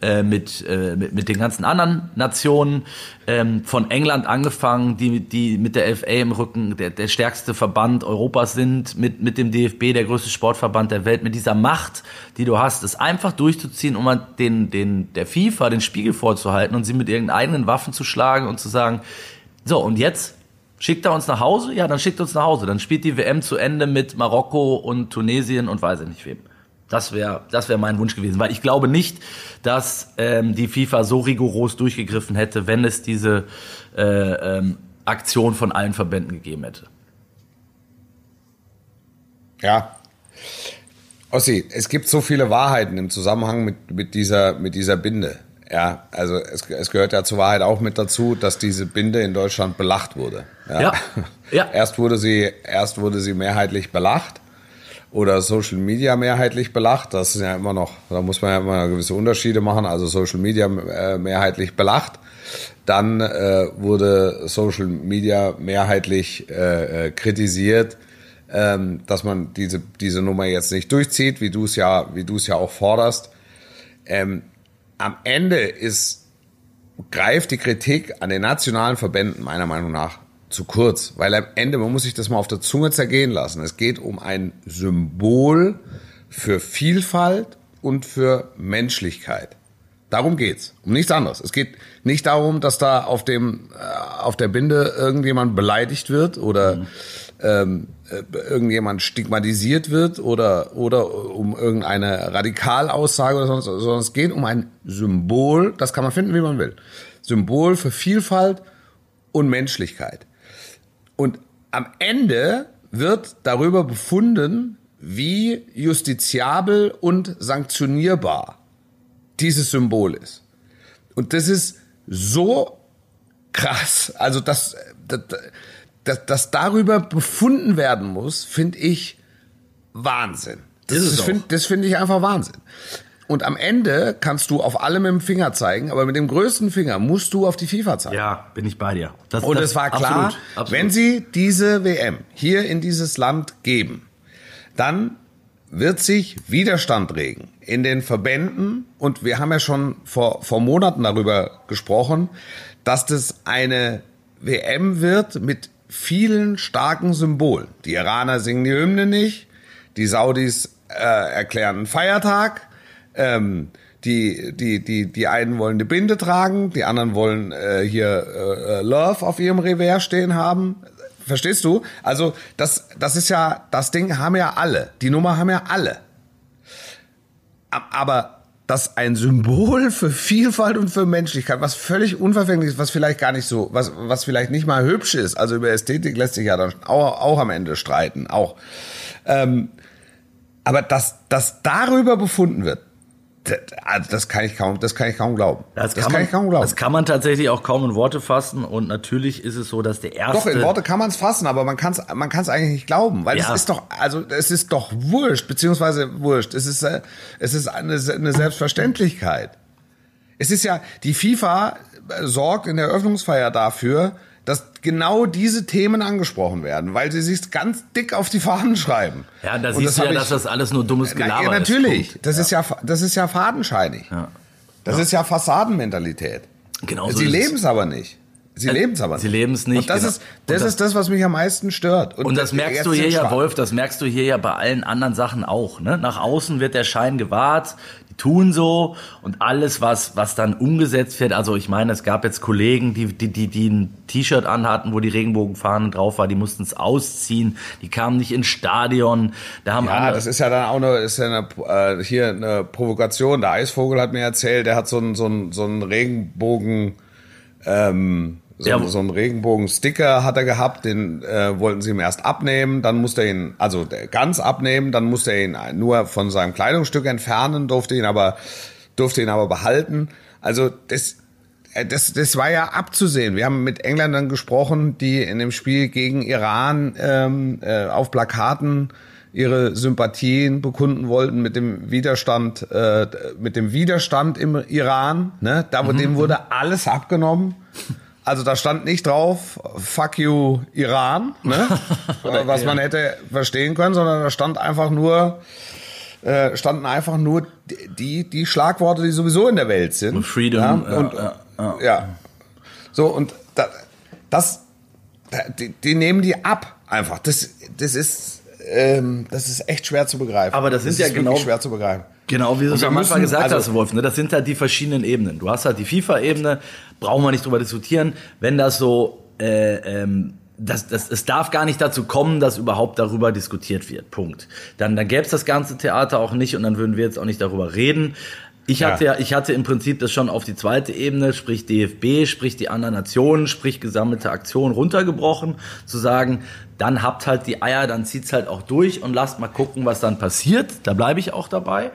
äh, mit, äh, mit, mit den ganzen anderen Nationen, ähm, von England angefangen, die, die mit der FA im Rücken der, der stärkste Verband Europas sind, mit, mit dem DFB, der größte Sportverband der Welt, mit dieser Macht, die du hast, es einfach durchzuziehen, um den, den, der FIFA den Spiegel vorzuhalten und sie mit ihren eigenen Waffen zu schlagen und zu sagen, so, und jetzt Schickt er uns nach Hause? Ja, dann schickt uns nach Hause. Dann spielt die WM zu Ende mit Marokko und Tunesien und weiß ich nicht wem. Das wäre das wär mein Wunsch gewesen, weil ich glaube nicht, dass ähm, die FIFA so rigoros durchgegriffen hätte, wenn es diese äh, ähm, Aktion von allen Verbänden gegeben hätte. Ja. Ossi, es gibt so viele Wahrheiten im Zusammenhang mit, mit, dieser, mit dieser Binde. Ja, also es, es gehört ja zur Wahrheit auch mit dazu, dass diese Binde in Deutschland belacht wurde. Ja. Ja. <laughs> Erst wurde sie, erst wurde sie mehrheitlich belacht oder Social Media mehrheitlich belacht. Das ist ja immer noch, da muss man ja immer gewisse Unterschiede machen. Also Social Media äh, mehrheitlich belacht. Dann äh, wurde Social Media mehrheitlich äh, äh, kritisiert, ähm, dass man diese diese Nummer jetzt nicht durchzieht, wie du es ja wie du es ja auch forderst. Ähm, am Ende ist greift die Kritik an den nationalen Verbänden meiner Meinung nach zu kurz, weil am Ende, man muss sich das mal auf der Zunge zergehen lassen. Es geht um ein Symbol für Vielfalt und für Menschlichkeit. Darum geht's, um nichts anderes. Es geht nicht darum, dass da auf dem äh, auf der Binde irgendjemand beleidigt wird oder ähm, äh, irgendjemand stigmatisiert wird oder oder um irgendeine Radikalaussage oder sonst, sondern es geht um ein Symbol. Das kann man finden, wie man will. Symbol für Vielfalt und Menschlichkeit. Und am Ende wird darüber befunden, wie justiziabel und sanktionierbar dieses Symbol ist. Und das ist so krass. Also, dass, dass, dass darüber befunden werden muss, finde ich Wahnsinn. Das, das finde das finde ich einfach Wahnsinn. Und am Ende kannst du auf alle mit dem Finger zeigen, aber mit dem größten Finger musst du auf die FIFA zeigen. Ja, bin ich bei dir. Das, Und das- es war klar, absolut, absolut. wenn sie diese WM hier in dieses Land geben, dann wird sich Widerstand regen in den Verbänden. Und wir haben ja schon vor, vor Monaten darüber gesprochen, dass das eine WM wird mit vielen starken Symbolen. Die Iraner singen die Hymne nicht, die Saudis äh, erklären einen Feiertag, ähm, die, die, die, die einen wollen eine Binde tragen, die anderen wollen äh, hier äh, äh, Love auf ihrem Revers stehen haben. Verstehst du? Also das, das ist ja, das Ding haben ja alle. Die Nummer haben ja alle. Aber das ein Symbol für Vielfalt und für Menschlichkeit, was völlig unverfänglich ist, was vielleicht gar nicht so, was, was vielleicht nicht mal hübsch ist. Also über Ästhetik lässt sich ja dann auch, auch am Ende streiten, auch. Ähm, aber dass, dass darüber befunden wird, Das, also das kann ich kaum, das kann ich kaum glauben. Das, kann, man, ich kaum glauben. das kann man tatsächlich auch kaum in Worte fassen. Und natürlich ist es so, dass der erste. Doch, in Worte kann man es fassen, aber man kann es man kann's eigentlich nicht glauben, weil Ja. es ist doch, also es ist doch wurscht, beziehungsweise wurscht. Es ist, äh, es ist eine, eine Selbstverständlichkeit. Es ist ja, die FIFA sorgt in der Eröffnungsfeier dafür, dass genau diese Themen angesprochen werden, weil sie sich ganz dick auf die Fahnen schreiben. Ja, da Und siehst du ja, dass das alles nur dummes Na, Gelaber ja, natürlich. ist. Das ist ja, das ist ja fadenscheinig. Ja. Das ist ja Fassadenmentalität. Genau so Sie es. leben es aber nicht. Sie Äh, leben es aber sie nicht. leben's nicht, Und das genau. ist, das, Und das- ist das, was mich am meisten stört. Und das merkst jetzt du hier ja, Wolf, das merkst du hier ja bei allen anderen Sachen auch. Ne? Nach außen wird der Schein gewahrt, die tun so und alles, was, was dann umgesetzt wird, also ich meine, es gab jetzt Kollegen, die, die, die, die ein T-Shirt anhatten, wo die Regenbogenfahne drauf war, die mussten es ausziehen, die kamen nicht ins Stadion, da haben Ja, andere, das ist ja dann auch eine, ist ja eine, äh, hier eine Provokation. Der Eisvogel hat mir erzählt, der hat so einen, so einen, so einen Regenbogen, ähm, so, Ja. einen- so einen Regenbogen-Sticker hat er gehabt, den äh, wollten sie ihm erst abnehmen, dann musste er ihn, also ganz abnehmen, dann musste er ihn nur von seinem Kleidungsstück entfernen, durfte ihn aber, durfte ihn aber behalten. Also das, äh, das, das war ja abzusehen. Wir haben mit Engländern gesprochen, die in dem Spiel gegen Iran ähm, äh, auf Plakaten ihre Sympathien bekunden wollten mit dem Widerstand, äh, mit dem Widerstand im Iran. Ne? Da wo dem wurde alles abgenommen. Also da stand nicht drauf, fuck you Iran, ne? <laughs> was man hätte verstehen können, sondern da stand einfach nur, äh, standen einfach nur die, die Schlagworte, die sowieso in der Welt sind. Freedom, Ja, und, ja, ja. ja. So, und da, das, da, die, die nehmen die ab einfach. Das, das ist, ähm, das ist echt schwer zu begreifen. Aber das sind ist ja genau- schwer zu begreifen. Genau, wie du es am Anfang gesagt also- hast, Wolf, ne? das sind halt die verschiedenen Ebenen. Du hast halt die FIFA-Ebene, brauchen wir nicht drüber diskutieren. Wenn das so, äh, ähm, das, das, es darf gar nicht dazu kommen, dass überhaupt darüber diskutiert wird. Punkt. Dann, dann gäbe es das ganze Theater auch nicht und dann würden wir jetzt auch nicht darüber reden. Ich hatte ja, ich hatte im Prinzip das schon auf die zweite Ebene, sprich DFB, sprich die anderen Nationen, sprich gesammelte Aktion runtergebrochen, zu sagen, dann habt halt die Eier, dann zieht's halt auch durch und lasst mal gucken, was dann passiert. Da bleibe ich auch dabei.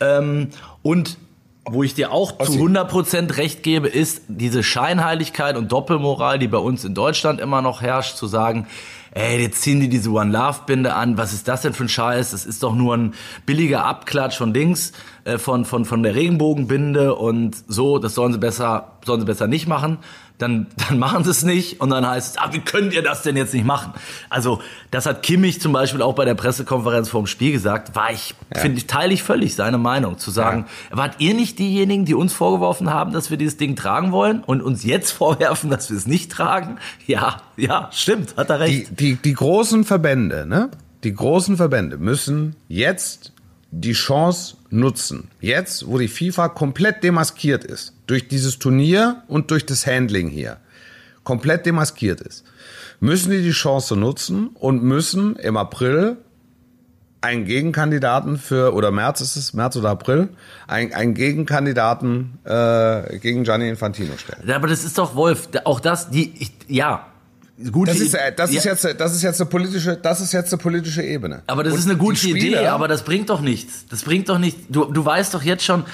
Ähm, und wo ich dir auch zu Ossi. 100% recht gebe, ist diese Scheinheiligkeit und Doppelmoral, die bei uns in Deutschland immer noch herrscht, zu sagen, ey, jetzt ziehen die diese One Love Binde an, was ist das denn für ein Scheiß? Das ist doch nur ein billiger Abklatsch von Dings, äh, von, von, von der Regenbogenbinde und so, das sollen sie besser, sollen sie besser nicht machen. Dann, dann machen sie es nicht und dann heißt es, ah, wie könnt ihr das denn jetzt nicht machen? Also, das hat Kimmich zum Beispiel auch bei der Pressekonferenz vor dem Spiel gesagt, war ich, finde ich, teile ich völlig seine Meinung, zu sagen, wart ihr nicht diejenigen, die uns vorgeworfen haben, dass wir dieses Ding tragen wollen und uns jetzt <laughs> vorwerfen, dass wir es nicht tragen? Ja, ja, stimmt, hat er recht. Die, die, die großen Verbände, ne? Die großen Verbände müssen jetzt die Chance nutzen. Jetzt, wo die FIFA komplett demaskiert ist, durch dieses Turnier und durch das Handling hier, komplett demaskiert ist, müssen die die Chance nutzen und müssen im April einen Gegenkandidaten für, oder März ist es, März oder April, einen, einen Gegenkandidaten äh, gegen Gianni Infantino stellen. Ja, aber das ist doch Wolf, auch das, die, ich, ja, gute Das ist, äh, das ja, ist jetzt, das ist jetzt eine politische, das ist jetzt eine politische Ebene. Aber das Und ist eine gute Idee, aber das bringt doch nichts. Das bringt doch nichts. Du, du weißt doch jetzt schon, äh,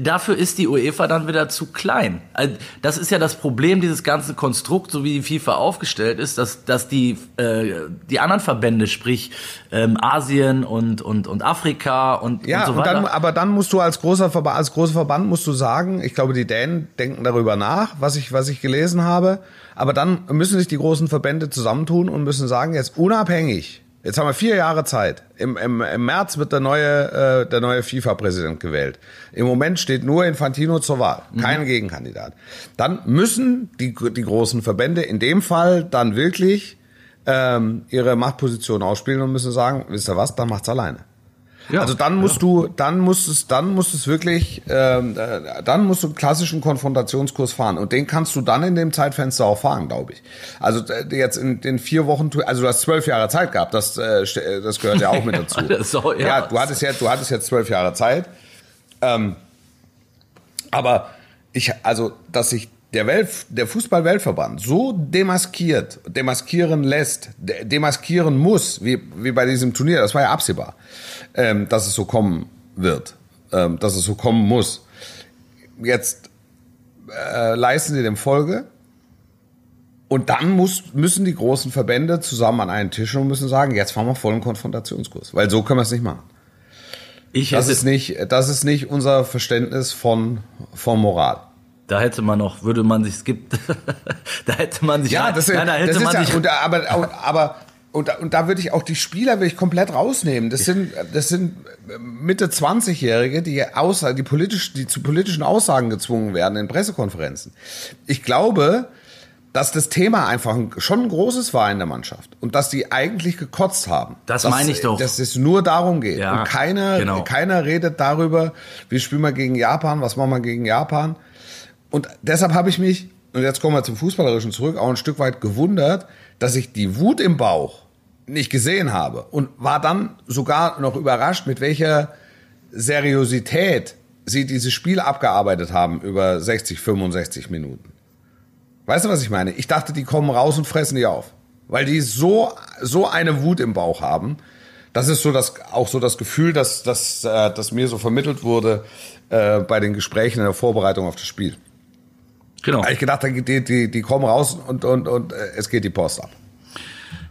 dafür ist die UEFA dann wieder zu klein. Also, Das ist ja das Problem dieses ganzen Konstrukt, so wie die FIFA aufgestellt ist, dass, dass die, äh, die anderen Verbände, sprich ähm, Asien und, und, und Afrika und, Ja, und so und weiter. dann, aber dann musst du als großer Verband, als großer Verband musst du sagen, ich glaube, die Dänen denken darüber nach, was ich, was ich gelesen habe. Aber dann müssen sich die großen Verbände zusammentun und müssen sagen, jetzt unabhängig, jetzt haben wir vier Jahre Zeit. Im, im, im März wird der neue, äh, der neue FIFA-Präsident gewählt. Im Moment steht nur Infantino zur Wahl, kein Gegenkandidat. Dann müssen die, die großen Verbände in dem Fall dann wirklich ähm, ihre Machtposition ausspielen und müssen sagen, wisst ihr was, dann macht's alleine. Ja, also dann musst du, dann musst es, dann musst es wirklich, ähm, äh, dann musst du einen klassischen Konfrontationskurs fahren und den kannst du dann in dem Zeitfenster auch fahren, glaube ich. Also äh, jetzt in den vier Wochen, also du hast zwölf Jahre Zeit gehabt, das, äh, das gehört ja auch mit dazu. <laughs> Auch- ja. ja, du hattest jetzt, du hattest jetzt zwölf Jahre Zeit. Ähm, aber ich, also, dass sich der Welt, der Fußball-Weltverband so demaskiert, demaskieren lässt, de- demaskieren muss, wie, wie bei diesem Turnier, das war ja absehbar, ähm, dass es so kommen wird. ähm, dass es so kommen muss. Jetzt äh, leisten sie dem Folge. Und dann muss, müssen die großen Verbände zusammen an einen Tisch und müssen sagen, jetzt fahren wir vollen Konfrontationskurs. Weil so können wir es nicht machen. Ich Das ist nicht, das ist nicht unser Verständnis von, von Moral. Da hätte man noch, würde man sich, es <laughs> gibt, da hätte man sich, Ja, das, nein, da hätte man ja, sich, und, aber, aber und, da- und da würde ich auch die Spieler will ich komplett rausnehmen. Das sind, das sind Mitte 20-Jährige, die die politisch, die zu politischen Aussagen gezwungen werden in Pressekonferenzen. Ich glaube, dass das Thema einfach ein, schon ein großes war in der Mannschaft und dass die eigentlich gekotzt haben. Das Dass- meine ich doch. Dass es nur darum geht. Ja, und keiner, genau. keiner redet darüber, wie spielen wir gegen Japan, was machen wir gegen Japan. Und deshalb habe ich mich, und jetzt kommen wir zum Fußballerischen zurück, auch ein Stück weit gewundert, dass ich die Wut im Bauch nicht gesehen habe und war dann sogar noch überrascht, mit welcher Seriosität sie dieses Spiel abgearbeitet haben über 60, 65 Minuten. Weißt du, was ich meine? Ich dachte, die kommen raus und fressen die auf. Weil die so, so eine Wut im Bauch haben. Das ist so das, auch so das Gefühl, dass, dass, äh, dass mir so vermittelt wurde äh, bei den Gesprächen in der Vorbereitung auf das Spiel. Genau, Da ich gedacht, die, die, die kommen raus und, und, und äh, es geht die Post ab.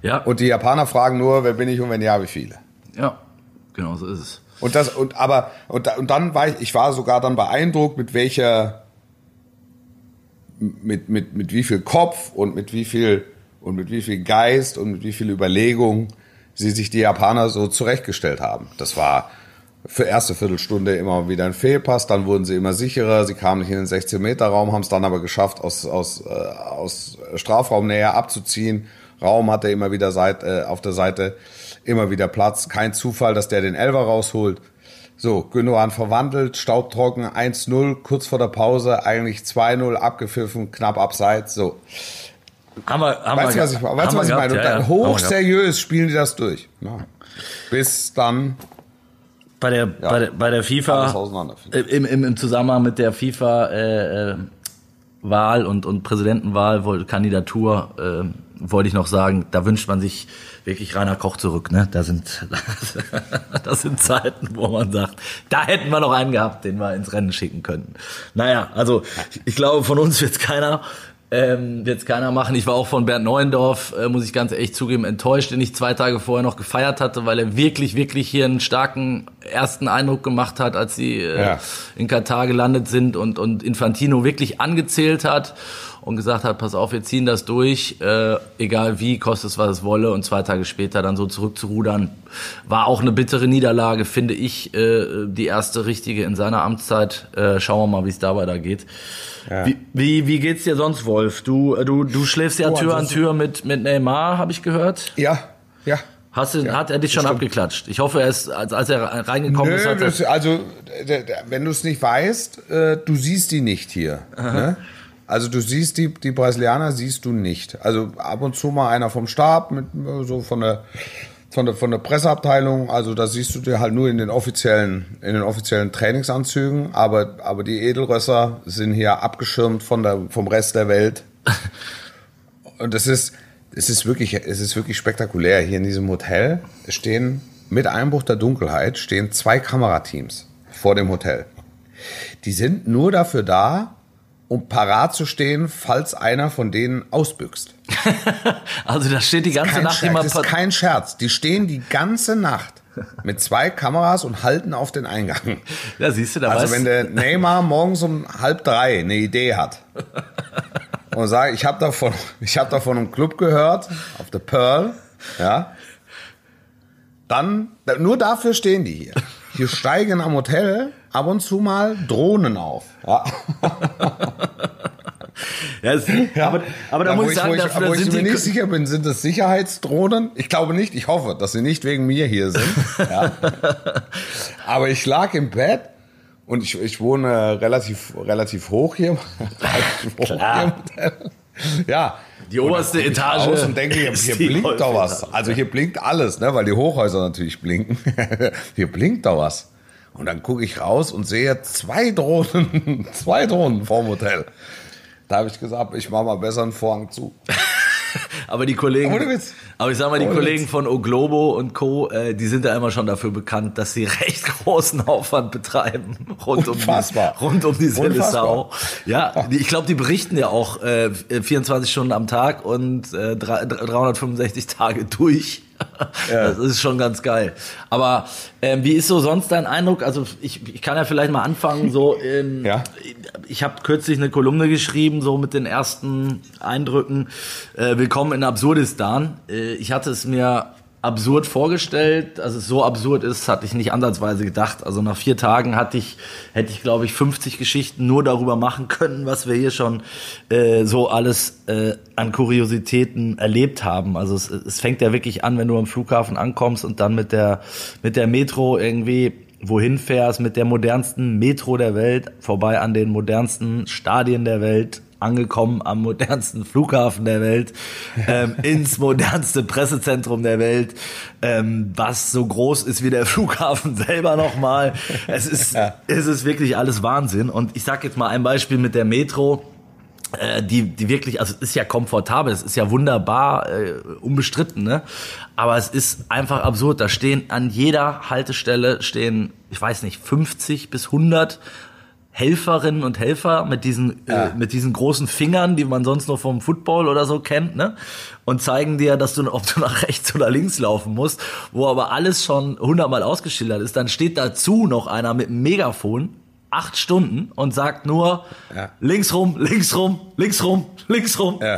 ja, Und die Japaner fragen nur, wer bin ich und wenn ja, wie viele. ja, genau so ist es. Und das und aber und, und dann war ich ich war sogar dann beeindruckt mit welcher mit mit mit wie viel Kopf und mit wie viel und mit wie viel Geist und mit wie viel Überlegung sie sich die Japaner so zurechtgestellt haben. Das war für erste Viertelstunde immer wieder ein Fehlpass, dann wurden sie immer sicherer, sie kamen nicht in den 16 Meter Raum, haben es dann aber geschafft aus aus äh, aus Strafraumnähe abzuziehen. Raum hatte immer wieder Seit, äh, auf der Seite immer wieder Platz. Kein Zufall, dass der den Elfer rausholt. So, Gündogan verwandelt, staubtrocken, 1-0, kurz vor der Pause, eigentlich 2-0, abgepfiffen, knapp abseits, so. Haben wir, haben Weißt du, was ich, weißt, was ich meine? Und gehabt, ja, dann ja. Gehabt. hochseriös spielen die das durch. Ja. Bis dann bei der, bei der, bei der FIFA, im, im, im Zusammenhang mit der FIFA äh, äh, Wahl und, und Präsidentenwahl, Kandidatur, äh, wollte ich noch sagen, da wünscht man sich wirklich Rainer Koch zurück. Ne? Da sind, <laughs> das sind Zeiten, wo man sagt, da hätten wir noch einen gehabt, den wir ins Rennen schicken könnten. Naja, also ich glaube, von uns wird keiner ähm, wird's keiner machen. Ich war auch von Bernd Neuendorf, äh, muss ich ganz ehrlich zugeben, enttäuscht, den ich zwei Tage vorher noch gefeiert hatte, weil er wirklich, wirklich hier einen starken ersten Eindruck gemacht hat, als sie äh, Ja. in Katar gelandet sind und, und Infantino wirklich angezählt hat und gesagt hat, pass auf, wir ziehen das durch, äh, egal wie, kostet es, was es wolle. Und zwei Tage später dann so zurückzurudern, war auch eine bittere Niederlage, finde ich, äh, die erste richtige in seiner Amtszeit. Äh, schauen wir mal, wie es dabei da geht. Wie, wie, wie geht's dir sonst, Wolf? Du, äh, du, du schläfst ja Oh, Tür an Tür mit, mit Neymar, habe ich gehört. Ja, ja. Hast du, Ja, hat er dich schon stimmt. abgeklatscht? Ich hoffe, er ist, als, als er reingekommen ist, Nö, hat er, das, also, wenn du es nicht weißt, äh, du siehst die nicht hier. Ne? Also du siehst die, die Brasilianer siehst du nicht. Also ab und zu mal einer vom Stab, mit, so von der, von der, von der Presseabteilung. Also da siehst du dir halt nur in den offiziellen, in den offiziellen Trainingsanzügen. Aber, aber die Edelrösser sind hier abgeschirmt von der, vom Rest der Welt. <laughs> Und es ist, es ist wirklich, es ist wirklich spektakulär. Hier in diesem Hotel stehen mit Einbruch der Dunkelheit stehen zwei Kamerateams vor dem Hotel. Die sind nur dafür da, um parat zu stehen, falls einer von denen ausbüchst. <laughs> also da steht die ganze Nacht Scherz, immer das ist kein Scherz. Die stehen die ganze Nacht mit zwei Kameras und halten auf den Eingang. <laughs> Ja, siehst du, da Also wenn der Neymar morgens um halb drei eine Idee hat <laughs> und sagt, ich habe davon, ich habe davon einen Club gehört auf der Pearl, ja, dann nur dafür stehen die hier. Hier steigen am Hotel ab und zu mal Drohnen auf. Ja. Ja, es, <laughs> aber, aber da Ja, muss ich sagen, wo ich, dafür wo ich mir nicht sicher bin, sind das Sicherheitsdrohnen? Ich glaube nicht. Ich hoffe, dass sie nicht wegen mir hier sind. Ja. <laughs> Aber ich lag im Bett und ich, ich wohne relativ, relativ hoch hier. <laughs> relativ hoch Klar. hier. Ja. Die oberste Und Etage Raus und denke, hier, hier blinkt doch was. Also hier blinkt alles, ne, weil die Hochhäuser natürlich blinken. hier blinkt doch was. Und dann gucke ich raus und sehe zwei Drohnen, <laughs> zwei Drohnen vorm Hotel. Da habe ich gesagt, ich mache mal besser einen Vorhang zu. <laughs> Aber die Kollegen, Witz. aber ich sag mal, die Ohne Kollegen Witz. von Oglobo und Co., äh, die sind ja immer schon dafür bekannt, dass sie <laughs> recht großen Aufwand betreiben rund Unfassbar. um die, rund um die. Unfassbar. Ja, die, ich glaube, die berichten ja auch äh, 24 Stunden am Tag und äh, drei- 365 Tage durch. Das ist schon ganz geil. Aber ähm, wie ist so sonst dein Eindruck? Also ich, ich kann ja vielleicht mal anfangen. So, ähm, <laughs> Ja. ich habe kürzlich eine Kolumne geschrieben, so mit den ersten Eindrücken. Äh, Willkommen in Absurdistan. Äh, ich hatte es mir absurd vorgestellt, es so absurd ist, hatte ich nicht ansatzweise gedacht. Also nach vier Tagen hatte ich, hätte ich glaube ich 50 Geschichten nur darüber machen können, was wir hier schon äh, so alles äh, an Kuriositäten erlebt haben. Also es, es fängt ja wirklich an, wenn du am Flughafen ankommst und dann mit der mit der Metro irgendwie wohin fährst, mit der modernsten Metro der Welt, vorbei an den modernsten Stadien der Welt, angekommen am modernsten Flughafen der Welt, ähm, <laughs> ins modernste Pressezentrum der Welt, ähm, was so groß ist wie der <laughs> Flughafen selber nochmal. Es ist, es ist wirklich alles Wahnsinn. Und ich sag jetzt mal ein Beispiel mit der Metro äh, die, die wirklich, also es ist ja komfortabel, es ist ja wunderbar, äh, unbestritten, ne? Aber es ist einfach absurd. Da stehen an jeder Haltestelle stehen, ich weiß nicht, 50 bis 100 Helferinnen und Helfer mit diesen, äh, mit diesen großen Fingern, die man sonst nur vom Football oder so kennt, ne? Und zeigen dir, dass du, <laughs> ob du nach rechts oder links laufen musst, wo aber alles schon hundertmal ausgeschildert ist. Dann steht dazu noch einer mit einem Megafon, acht Stunden und sagt nur Ja. links rum, links rum, links rum, links rum. Ja.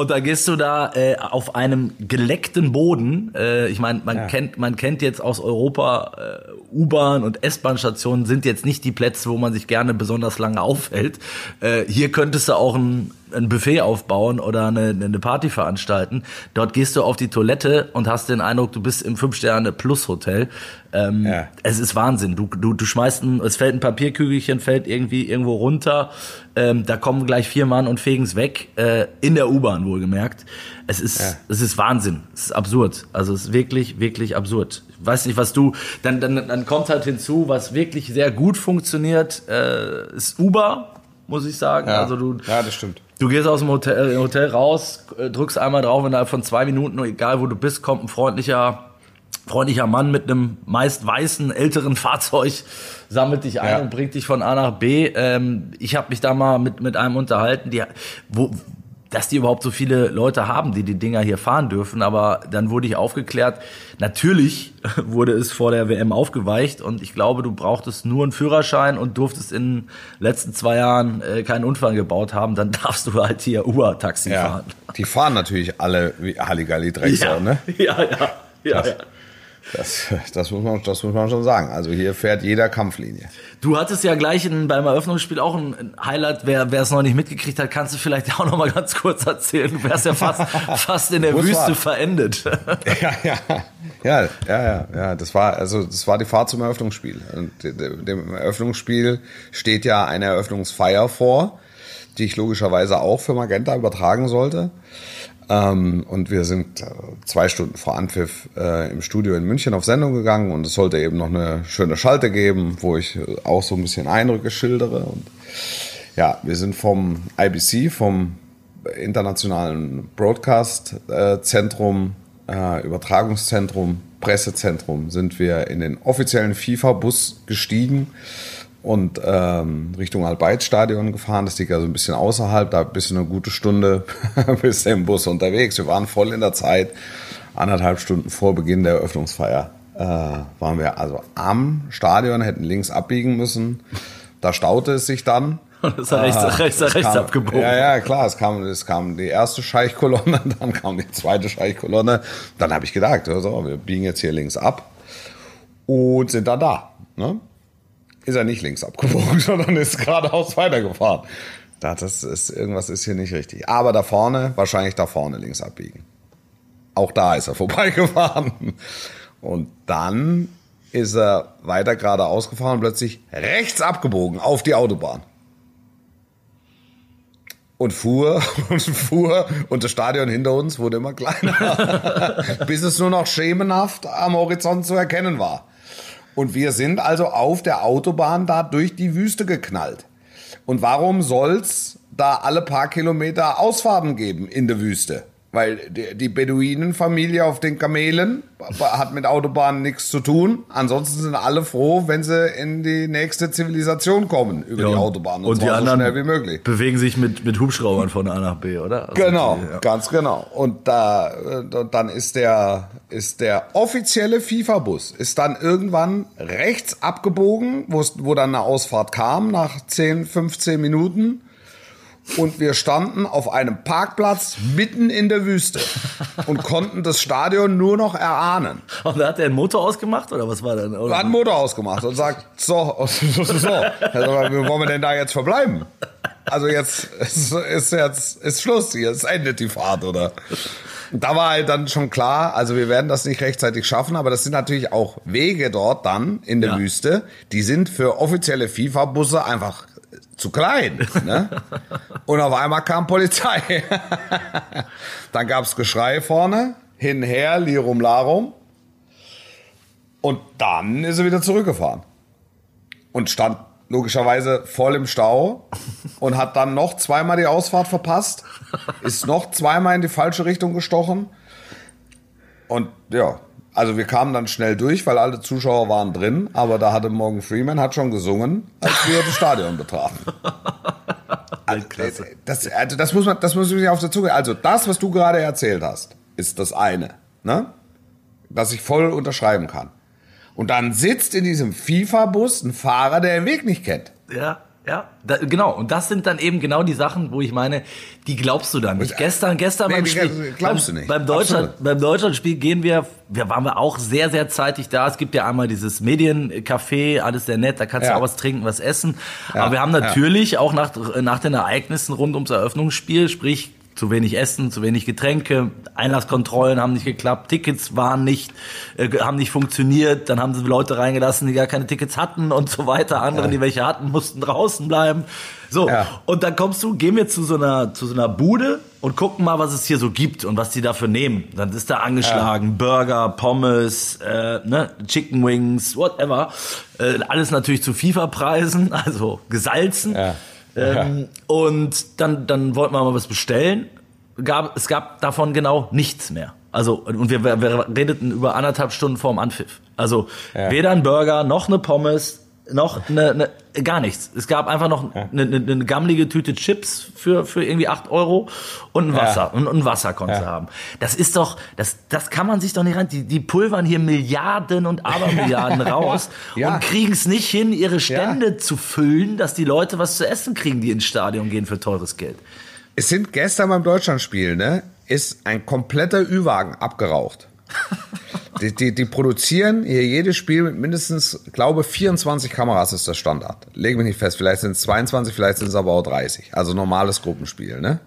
Und da gehst du da äh, auf einem geleckten Boden. Äh, ich meine, man Ja. kennt, man kennt jetzt aus Europa äh, U-Bahn und S-Bahn-Stationen sind jetzt nicht die Plätze, wo man sich gerne besonders lange aufhält. Äh, hier könntest du auch ein, ein Buffet aufbauen oder eine, eine Party veranstalten. Dort gehst du auf die Toilette und hast den Eindruck, du bist im Fünf-Sterne-Plus-Hotel. Ähm, Ja. Es ist Wahnsinn. Du, du, du schmeißt ein, es fällt ein Papierkügelchen, fällt irgendwie irgendwo runter. Ähm, da kommen gleich vier Mann und fegen's weg. Äh, in der U-Bahn wohlgemerkt. Es ist, Ja. es ist Wahnsinn. Es ist absurd. Also es ist wirklich, wirklich absurd. Ich weiß nicht, was du, dann, dann, dann kommt halt hinzu, was wirklich sehr gut funktioniert, äh, ist Uber, muss ich sagen. Ja. Also du, ja, das stimmt. Du gehst aus dem Hotel, Hotel raus, äh, drückst einmal drauf, innerhalb von zwei Minuten, egal wo du bist, kommt ein freundlicher, freundlicher Mann mit einem meist weißen, älteren <laughs> Fahrzeug, sammelt dich ein Ja. und bringt dich von A nach B. Ähm, ich habe mich da mal mit, mit einem unterhalten, die, wo, dass die überhaupt so viele Leute haben, die die Dinger hier fahren dürfen. Aber dann wurde ich aufgeklärt, natürlich <laughs> wurde es vor der WM aufgeweicht und ich glaube, du brauchtest nur einen Führerschein und durftest in den letzten zwei Jahren äh, keinen Unfall gebaut haben, dann <laughs> darfst du halt hier Uber-Taxi Ja. fahren. Die fahren natürlich alle wie Halligalli Drecksau, ne? <laughs> ja, ja, ja, ja. Das, das, muss man, das muss man schon sagen. Also hier fährt jeder Kampflinie. Du hattest ja gleich in, beim Eröffnungsspiel auch ein, Highlight. Wer wer es noch nicht mitgekriegt hat, kannst du vielleicht <laughs> auch noch mal ganz kurz erzählen. Du wärst ja fast, <laughs> fast in der Wüste verendet. <laughs> Ja, ja, ja, ja, ja. Das war also das war die Fahrt zum Eröffnungsspiel. Und de- de- dem Eröffnungsspiel steht ja eine Eröffnungsfeier vor, die ich logischerweise auch für Magenta übertragen sollte. Ähm, und wir sind äh, zwei Stunden vor Anpfiff äh, im Studio in München auf Sendung gegangen und es sollte eben noch eine schöne Schalte geben, wo ich äh, auch so ein bisschen Eindrücke schildere. Und ja, wir sind vom IBC, vom internationalen Broadcast-Zentrum, äh, Übertragungszentrum, Pressezentrum, sind wir in den offiziellen FIFA-Bus gestiegen und ähm, Richtung Albeitstadion gefahren. Das liegt also ein bisschen außerhalb, da bist du eine gute Stunde <laughs> bis im Bus unterwegs. Wir waren voll in der Zeit, anderthalb Stunden vor Beginn der Eröffnungsfeier äh, waren wir also am Stadion, hätten links abbiegen müssen. Da staute es sich dann. <laughs> Und ist er rechts, Ah, rechts, es rechts kam, abgebogen. Ja, ja, klar. Es kam, es kam die erste Scheichkolonne, <laughs> dann kam die zweite Scheichkolonne. Dann habe ich gedacht, so, wir biegen jetzt hier links ab und sind dann da. Ne? Ist er nicht links abgebogen, <laughs> sondern ist geradeaus weitergefahren. Da, das ist, irgendwas ist hier nicht richtig. Aber da vorne, wahrscheinlich da vorne links abbiegen. Auch da ist er <laughs> vorbeigefahren. Und dann ist er weiter geradeaus gefahren und plötzlich rechts abgebogen auf die Autobahn und fuhr <laughs> und fuhr und das Stadion hinter uns wurde immer kleiner, bis es nur noch schemenhaft am Horizont zu erkennen war. Und wir sind also auf der Autobahn da durch die Wüste geknallt. Und warum soll's da alle paar Kilometer Ausfahrten geben in der Wüste? Weil die, die Beduinenfamilie auf den Kamelen hat mit Autobahnen nichts zu tun. Ansonsten sind alle froh, wenn sie in die nächste Zivilisation kommen über die Autobahn. Und, und die anderen so schnell wie möglich. bewegen sich mit, mit Hubschraubern von A nach B, oder? Also Genau, die- ja. ganz genau. Und da, äh, dann ist der, ist der offizielle FIFA-Bus, ist dann irgendwann rechts abgebogen, wo dann eine Ausfahrt kam, nach 10, 15 Minuten. Und wir standen auf einem Parkplatz mitten in der Wüste und konnten das Stadion nur noch erahnen. Und da hat er den Motor ausgemacht, oder was war denn? Oder? Er hat einen Motor ausgemacht und sagt, so, <laughs> so, so, so. Also, wie wollen wir denn da jetzt verbleiben? Also jetzt ist, ist jetzt ist Schluss hier, es endet die Fahrt, oder? Da war halt dann schon klar, also wir werden das nicht rechtzeitig schaffen, aber das sind natürlich auch Wege dort dann in der Ja. Wüste, die sind für offizielle FIFA-Busse einfach zu klein. Ne? Und auf einmal kam Polizei. <laughs> dann gab's Geschrei vorne, hin, her, lirum, larum. Und dann ist er wieder zurückgefahren. Und stand logischerweise voll im Stau und hat dann noch zweimal die Ausfahrt verpasst, ist noch zweimal in die falsche Richtung gestochen. Und ja, also wir kamen dann schnell durch, weil alle Zuschauer waren drin, aber da hatte Morgan Freeman hat schon gesungen, als wir das Stadion betraten. Weltklasse. <laughs> Das, also das muss man, das muss man auf der Zunge. Also das, was du gerade erzählt hast, ist das eine, ne? Was ich voll unterschreiben kann. Und dann sitzt in diesem FIFA-Bus ein Fahrer, der den Weg nicht kennt. Ja, ja, da, genau. Und das sind dann eben genau die Sachen, wo ich meine, die glaubst du dann nicht. Gestern, gestern Nee, beim Spiel, glaubst beim, du nicht. Beim Deutschland, Absolut. beim Deutschlandspiel gehen wir, wir waren wir auch sehr, sehr zeitig da. Es gibt ja einmal dieses Mediencafé, alles sehr nett, da kannst Ja. du auch was trinken, was essen. Ja, Aber wir haben ja. natürlich auch nach, nach den Ereignissen rund ums Eröffnungsspiel, sprich zu wenig Essen, zu wenig Getränke, Einlasskontrollen haben nicht geklappt, Tickets waren nicht, äh, haben nicht funktioniert, dann haben sie Leute reingelassen, die gar keine Tickets hatten und so weiter. Andere, die welche hatten, mussten draußen bleiben. So, Ja. und dann kommst du, gehen wir zu so einer, zu so einer Bude und gucken mal, was es hier so gibt und was die dafür nehmen. Dann ist da angeschlagen, Burger, Pommes, äh, ne, Chicken Wings, whatever. Äh, alles natürlich zu FIFA-Preisen, <laughs> also gesalzen. Ja. Ähm, Und dann, dann wollten wir mal was bestellen. Gab, es gab davon genau nichts mehr. Also, und wir, wir, wir redeten über anderthalb Stunden vorm Anpfiff. Also, Ja. weder ein Burger, noch eine Pommes, noch eine, eine gar nichts. Es gab einfach noch eine, eine, eine gammelige Tüte Chips für, für irgendwie 8 Euro und ein Wasser. Und, und ein Wasser konntest du haben. Das ist doch, das, das kann man sich doch nicht rein. Die, die pulvern hier Milliarden und Abermilliarden <laughs> raus Ja. und kriegen es nicht hin, ihre Stände zu füllen, dass die Leute was zu essen kriegen, die ins Stadion gehen für teures Geld. Es sind gestern beim Deutschlandspiel, ne, ist ein kompletter Ü-Wagen abgeraucht. <laughs> Die, die, die produzieren hier jedes Spiel mit mindestens, glaube 24 Kameras ist der Standard. Legen wir nicht fest, vielleicht sind es 22, vielleicht sind es aber auch 30. Also normales Gruppenspiel, ne?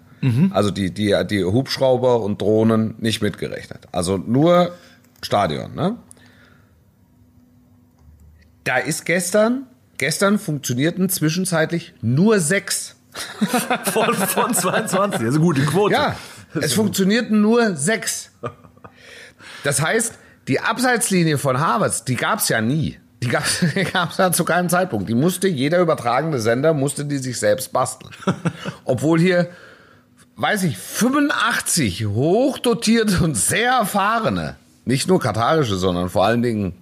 Also die, die, die Hubschrauber und Drohnen nicht mitgerechnet. Also nur Stadion, ne? Da ist gestern, gestern funktionierten zwischenzeitlich nur sechs. <laughs> Von, von 22, also gute Quote. Ja, es funktionierten nur sechs. Das heißt, die Abseitslinie von Harvards, die gab's ja nie. Die gab's, <laughs> die gab's ja zu keinem Zeitpunkt. Die musste jeder übertragende Sender musste die sich selbst basteln. <laughs> Obwohl hier, weiß ich, 85 hochdotierte und sehr erfahrene, nicht nur katarische, sondern vor allen Dingen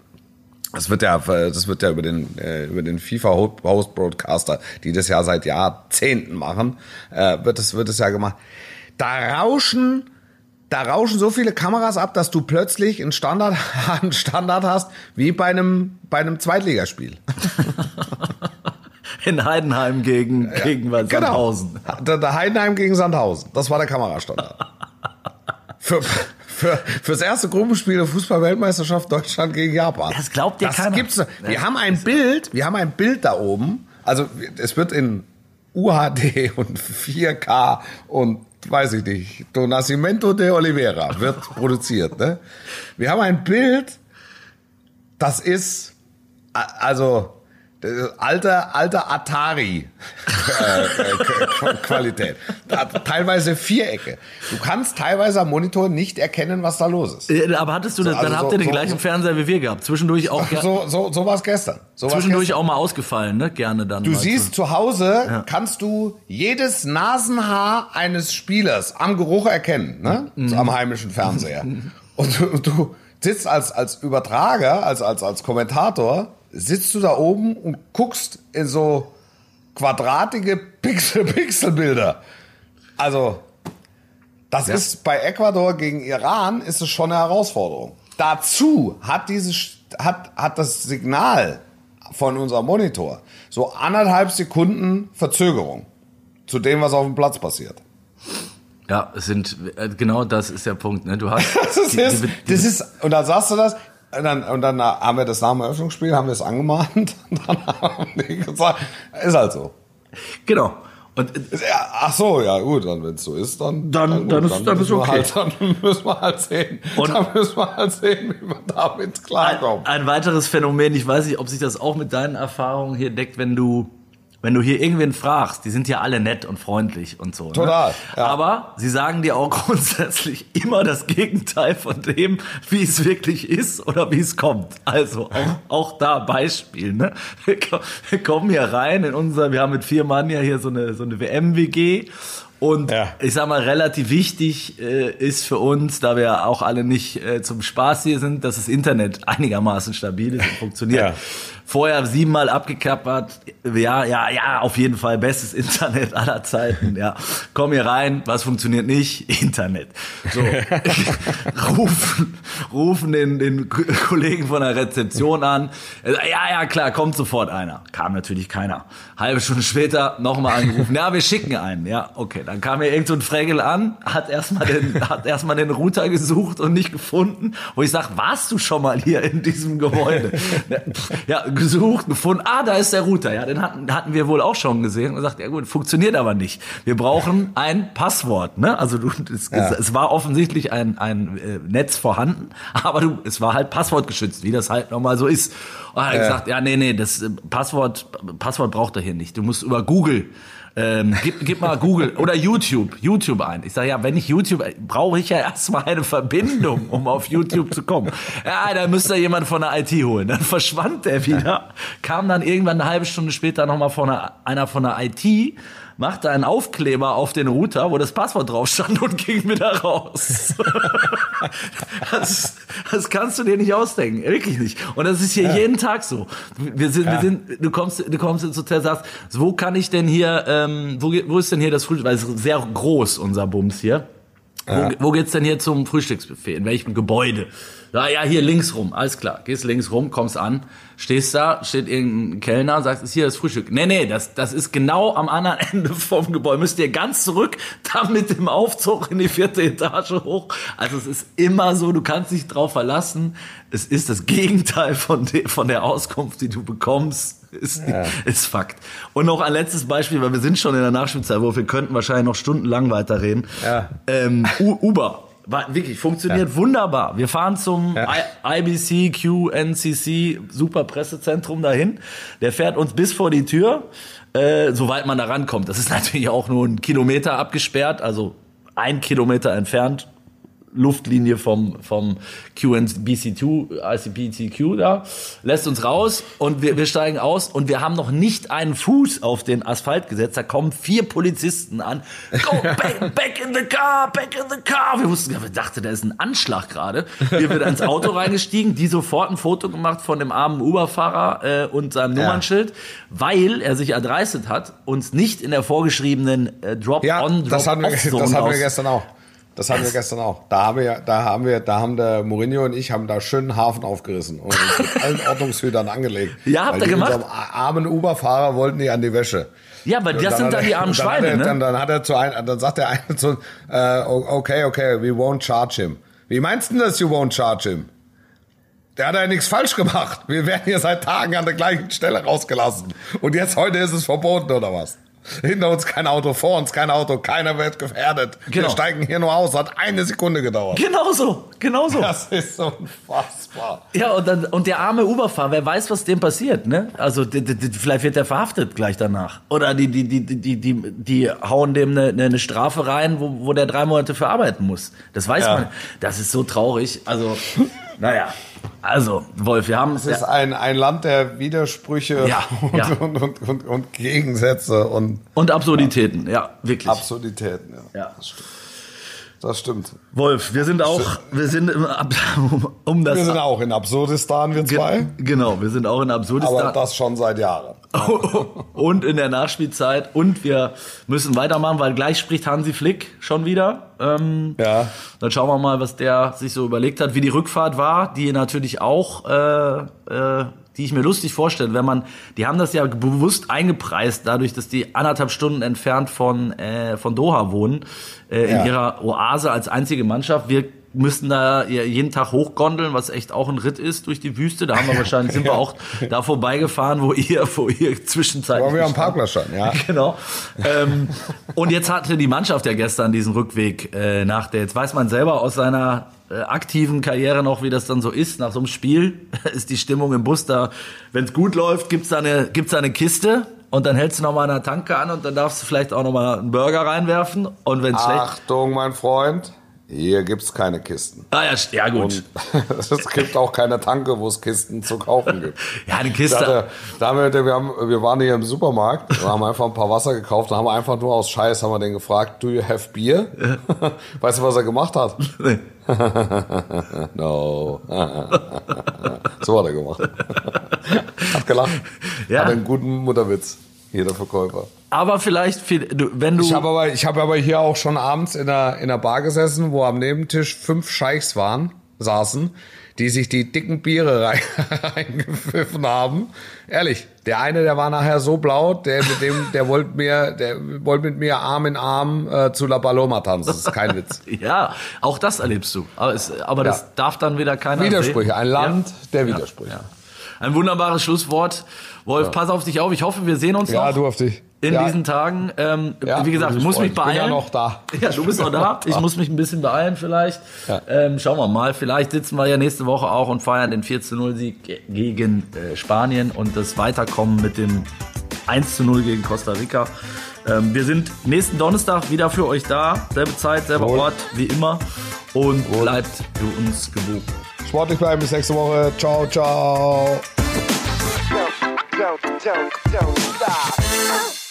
das wird ja, das wird ja über den, äh, über den FIFA Host Broadcaster, die das ja seit Jahrzehnten machen, äh, wird es, wird es ja gemacht. Da rauschen, da rauschen so viele Kameras ab, dass du plötzlich einen Standard, <laughs> einen Standard hast, wie bei einem, bei einem Zweitligaspiel. In Heidenheim gegen, gegen was, Sandhausen. Genau. Der, der Heidenheim gegen Sandhausen. Das war der Kamerastandard. Für, für, fürs erste Gruppenspiel der Fußball-Weltmeisterschaft Deutschland gegen Japan. Das glaubt dir das keiner. Gibt's, wir haben ein Bild, wir haben ein Bild da oben. Also es wird in UHD und 4K und weiß ich nicht, Do Nascimento de Oliveira wird <laughs> produziert. Ne? Wir haben ein Bild, das ist, also Alter, alter Atari <laughs> äh, äh, Qualität. Teilweise Vierecke. Du kannst teilweise am Monitor nicht erkennen, was da los ist. Äh, Aber hattest du, das, also dann habt so- ihr den so- gleichen so- Fernseher wie wir gehabt. Zwischendurch auch, So, so, so war es gestern. So zwischendurch gestern. auch mal ausgefallen, ne? Gerne dann. Du siehst zu Hause, kannst du jedes Nasenhaar eines Spielers am Geruch erkennen, ne? Mhm. So am heimischen Fernseher. <laughs> Und du, du sitzt als, als Übertrager, als, als, als Kommentator, sitzt du da oben und guckst in so quadratige Pixel, <laughs> Pixelbilder. Also, das ist bei Ecuador gegen Iran ist es schon eine Herausforderung. Dazu hat dieses hat hat das Signal von unserem Monitor so anderthalb Sekunden Verzögerung zu dem, was auf dem Platz passiert. Ja, sind, äh, genau das ist der Punkt, ne? Du hast. <laughs> Das ist, die- die- die- das ist und dann sagst du das und dann, und dann haben wir das nach dem Eröffnungsspiel, haben wir es angemahnt <laughs> und dann haben die gesagt, ist halt so. Genau. Und Ja, ach so, ja gut, dann wenn es so ist, dann Dann- dann ist- dann ist müssen wir okay. Halt, <laughs> dann müssen wir halt sehen, Und- dann müssen wir halt sehen, wie wir damit klarkommen. Ein weiteres Phänomen, ich weiß nicht, ob sich das auch mit deinen Erfahrungen hier deckt, wenn du, wenn du hier irgendwen fragst, die sind ja alle nett und freundlich und so. Total, Ne? ja. Aber sie sagen dir auch <laughs> grundsätzlich immer das Gegenteil von dem, wie es wirklich ist oder wie es kommt. Also auch, auch da Beispiel. Ne? Wir kommen hier rein in unser, wir haben mit vier Mann ja hier so eine, so eine WM-WG. Und Ja. ich sag mal, relativ wichtig äh, ist für uns, da wir auch alle nicht äh, zum Spaß hier sind, dass das Internet einigermaßen stabil ist und funktioniert. Ja. Vorher siebenmal abgekappert, ja, ja, ja, auf jeden Fall bestes <laughs> Internet aller Zeiten, ja. Komm hier rein, was funktioniert nicht? <laughs> Internet. So, <laughs> rufen, rufen den, den Kollegen von der Rezeption an. Ja, ja, klar, kommt sofort einer. Kam natürlich keiner. Halbe Stunde später nochmal angerufen. Ja, wir schicken einen. Ja, okay. Dann kam hier irgend so ein Fregel an, hat erstmal den, hat erstmal den Router gesucht und nicht gefunden. Wo ich sag, warst du schon mal hier in diesem Gebäude? Ja, gesucht, gefunden. Ah, da ist der Router. Ja, den hatten, hatten wir wohl auch schon gesehen. Und sagt, ja gut, funktioniert aber nicht. Wir brauchen ein Passwort. Ne? Also du, es, es war offensichtlich ein, ein äh, Netz vorhanden, <laughs> aber du, es war halt passwortgeschützt, wie das halt nochmal so ist. Und er hat gesagt, ja, nee, nee, das äh, Passwort, Passwort braucht er hier nicht. Du musst über Google ähm, gib, gib mal Google <laughs> oder YouTube, YouTube ein. Ich sage ja, wenn ich YouTube, brauche ich ja erstmal eine Verbindung, um auf YouTube zu kommen. Ja, da müsste jemand von der IT holen. Dann verschwand der wieder, <laughs> kam dann irgendwann eine halbe Stunde später nochmal von einer, einer von der IT, machte einen Aufkleber auf den Router, wo das Passwort drauf stand und ging wieder raus. <laughs> das, das kannst du dir nicht ausdenken, wirklich nicht. Und das ist hier jeden Tag so. Wir sind, wir sind, du kommst, du kommst ins Hotel, sagst, wo kann ich denn hier, ähm, wo, wo ist denn hier das Frühstück? Weil es ist sehr groß, unser Bums hier. Wo, wo geht's denn hier zum Frühstücksbuffet? In welchem Gebäude? Ja, ja, hier links rum. Alles klar. Gehst links rum, kommst an, stehst da, steht irgendein Kellner, sagst, ist hier das Frühstück. Nee, nee, das, das ist genau am anderen <laughs> Ende vom Gebäude. Müsst ihr ganz zurück, da mit dem Aufzug in die vierte Etage hoch. Also es ist immer so, du kannst dich drauf verlassen. Es ist das Gegenteil von, de, von der Auskunft, die du bekommst. Ist, ist Fakt. Und noch ein letztes Beispiel, weil wir sind schon in der Nachspielzeit, wo wir könnten wahrscheinlich noch stundenlang weiterreden. Ja. Ähm, Uber. War, wirklich, funktioniert wunderbar. Wir fahren zum I IBC, QNCC, super Pressezentrum dahin. Der fährt uns bis vor die Tür, äh, soweit man da rankommt. Das ist <laughs> natürlich auch nur ein Kilometer abgesperrt, also ein Kilometer entfernt. Luftlinie vom, vom QNBC2, ICPTQ da, lässt uns raus und wir, wir steigen aus und wir haben noch nicht einen Fuß auf den Asphalt gesetzt. Da kommen vier Polizisten an. Go <laughs> back, back in the car, back in the car. Wir wussten, wir dachten, da ist ein Anschlag gerade. Wir sind ins Auto <laughs> reingestiegen, die sofort ein Foto gemacht von dem armen Uber-Fahrer äh, und seinem Nummernschild, weil er sich erdreistet hat, uns nicht in der vorgeschriebenen äh, Ja, Drop-on, das hatten wir, Drop-off-Zone das hatten wir gestern auch. Das hatten wir gestern auch. Da haben wir, da haben wir, da haben der Mourinho und ich haben da schön einen Hafen aufgerissen und uns mit allen <laughs> Ordnungshütern angelegt. Ja, habt ihr gemacht? Unserem armen Uber-Fahrer wollten die an die Wäsche. Ja, weil das sind dann die armen Schweine, er, ne? Dann, dann hat er zu einem, dann sagt der eine zu, äh, okay, okay, we won't charge him. Wie meinst du denn das, you won't charge him? Der hat ja nichts falsch gemacht. Wir werden hier seit Tagen an der gleichen Stelle rausgelassen. Und jetzt heute ist es verboten, oder was? Hinter uns kein Auto, vor uns kein Auto, keiner wird gefährdet. Genau. Wir steigen hier nur aus, hat eine Sekunde gedauert. Genau so, genau so. Das ist unfassbar. Ja, und, dann, und der arme Uberfahrer, wer weiß, was dem passiert, ne? Also die, die, vielleicht wird er verhaftet gleich danach. Oder die, die, die, die, die, die hauen dem eine, eine Strafe rein, wo, wo der drei Monate verarbeiten muss. Das weiß Ja. man. Das ist so traurig. Also, <laughs> naja. Also, Wolf, wir haben Es ist ein, ein Land der Widersprüche Ja, und, ja. Und, und, und, und Gegensätze und und Absurditäten, ja, wirklich. Absurditäten. Ja. Ja. Das stimmt. Das stimmt. Wolf, wir sind auch, wir sind im, um, <laughs> um das. Wir sind auch in Absurdistan, wir zwei. Genau, wir sind auch in Absurdistan. Aber das schon seit Jahren. <laughs> und in der Nachspielzeit. Und wir müssen weitermachen, weil gleich spricht Hansi Flick schon wieder. Ähm, Ja. Dann schauen wir mal, was der sich so überlegt hat, wie die Rückfahrt war, die natürlich auch, äh, äh, die ich mir lustig vorstelle, wenn man, die haben das ja bewusst eingepreist, dadurch, dass die anderthalb Stunden entfernt von, äh, von Doha wohnen, äh, in Ja. ihrer Oase als einzige Mannschaft. Wir müssen da jeden Tag hochgondeln, was echt auch ein Ritt ist durch die Wüste. Da haben wir <laughs> wahrscheinlich, sind wir auch da vorbeigefahren, wo ihr, wo ihr zwischenzeitlich Wollen wir am Parkplatz standen, ja. <laughs> Genau. ähm, und jetzt hatte die Mannschaft ja gestern diesen Rückweg äh, nach der. Jetzt weiß man selber aus seiner äh, aktiven Karriere noch, wie das dann so ist. Nach so einem Spiel <laughs> ist die Stimmung im Bus da. Wenn es gut läuft, gibt's da eine gibt's da eine Kiste und dann hältst du noch mal an der Tanke an und dann darfst du vielleicht auch noch mal einen Burger reinwerfen. Und wenn schlecht, Achtung, mein Freund. Hier gibt's keine Kisten. ah ja, ja gut. Und <laughs> es gibt auch keine Tanke, wo es Kisten zu kaufen gibt. <laughs> ja, eine Kiste. hatte- da haben wir, wir, haben, wir waren hier im Supermarkt und haben einfach ein paar Wasser gekauft und haben einfach nur aus Scheiß haben wir den gefragt, do you have beer? <laughs> Weißt du, was er gemacht hat? Nee. No. so hat er gemacht. Hat gelacht. Ja. Hat einen guten Mutterwitz, jeder Verkäufer. Aber vielleicht, viel- du- wenn du Ich habe aber, ich habe aber hier auch schon abends in einer, in einer Bar gesessen, wo am Nebentisch fünf Scheichs waren, saßen, die sich die dicken Biere <laughs> rein, reingepfiffen haben. Ehrlich, der eine, der war nachher so blau, der mit dem, der wollte mir, der wollte mit mir Arm in Arm äh, zu La Paloma tanzen. Das ist kein <laughs> Witz. ja, auch das erlebst du. Aber, es, aber das Ja. darf dann wieder keiner Widersprüche, ein sehen. Land Ja. der Widersprüche. Ja. Ein wunderbares Schlusswort. Wolf, pass auf dich auf. Ich hoffe, wir sehen uns Ja, noch du auf dich. in Ja. diesen Tagen. Ähm, Ja, wie gesagt, ich muss mich beeilen. Ich bin ja noch da. <laughs> Ja, du bist noch da. Ich muss mich ein bisschen beeilen vielleicht. Ja. Ähm, schauen wir mal. Vielleicht sitzen wir ja nächste Woche auch und feiern den 4-0-Sieg ge- gegen äh, Spanien und das Weiterkommen mit dem 1-0 gegen Costa Rica. Ähm, wir sind nächsten Donnerstag wieder für euch da. Selbe Zeit, selber Wohl. Ort, wie immer. Und bleibt für uns gewogen. Sportlich bleiben bis nächste Woche. Ciao, ciao. don't, don't, don't.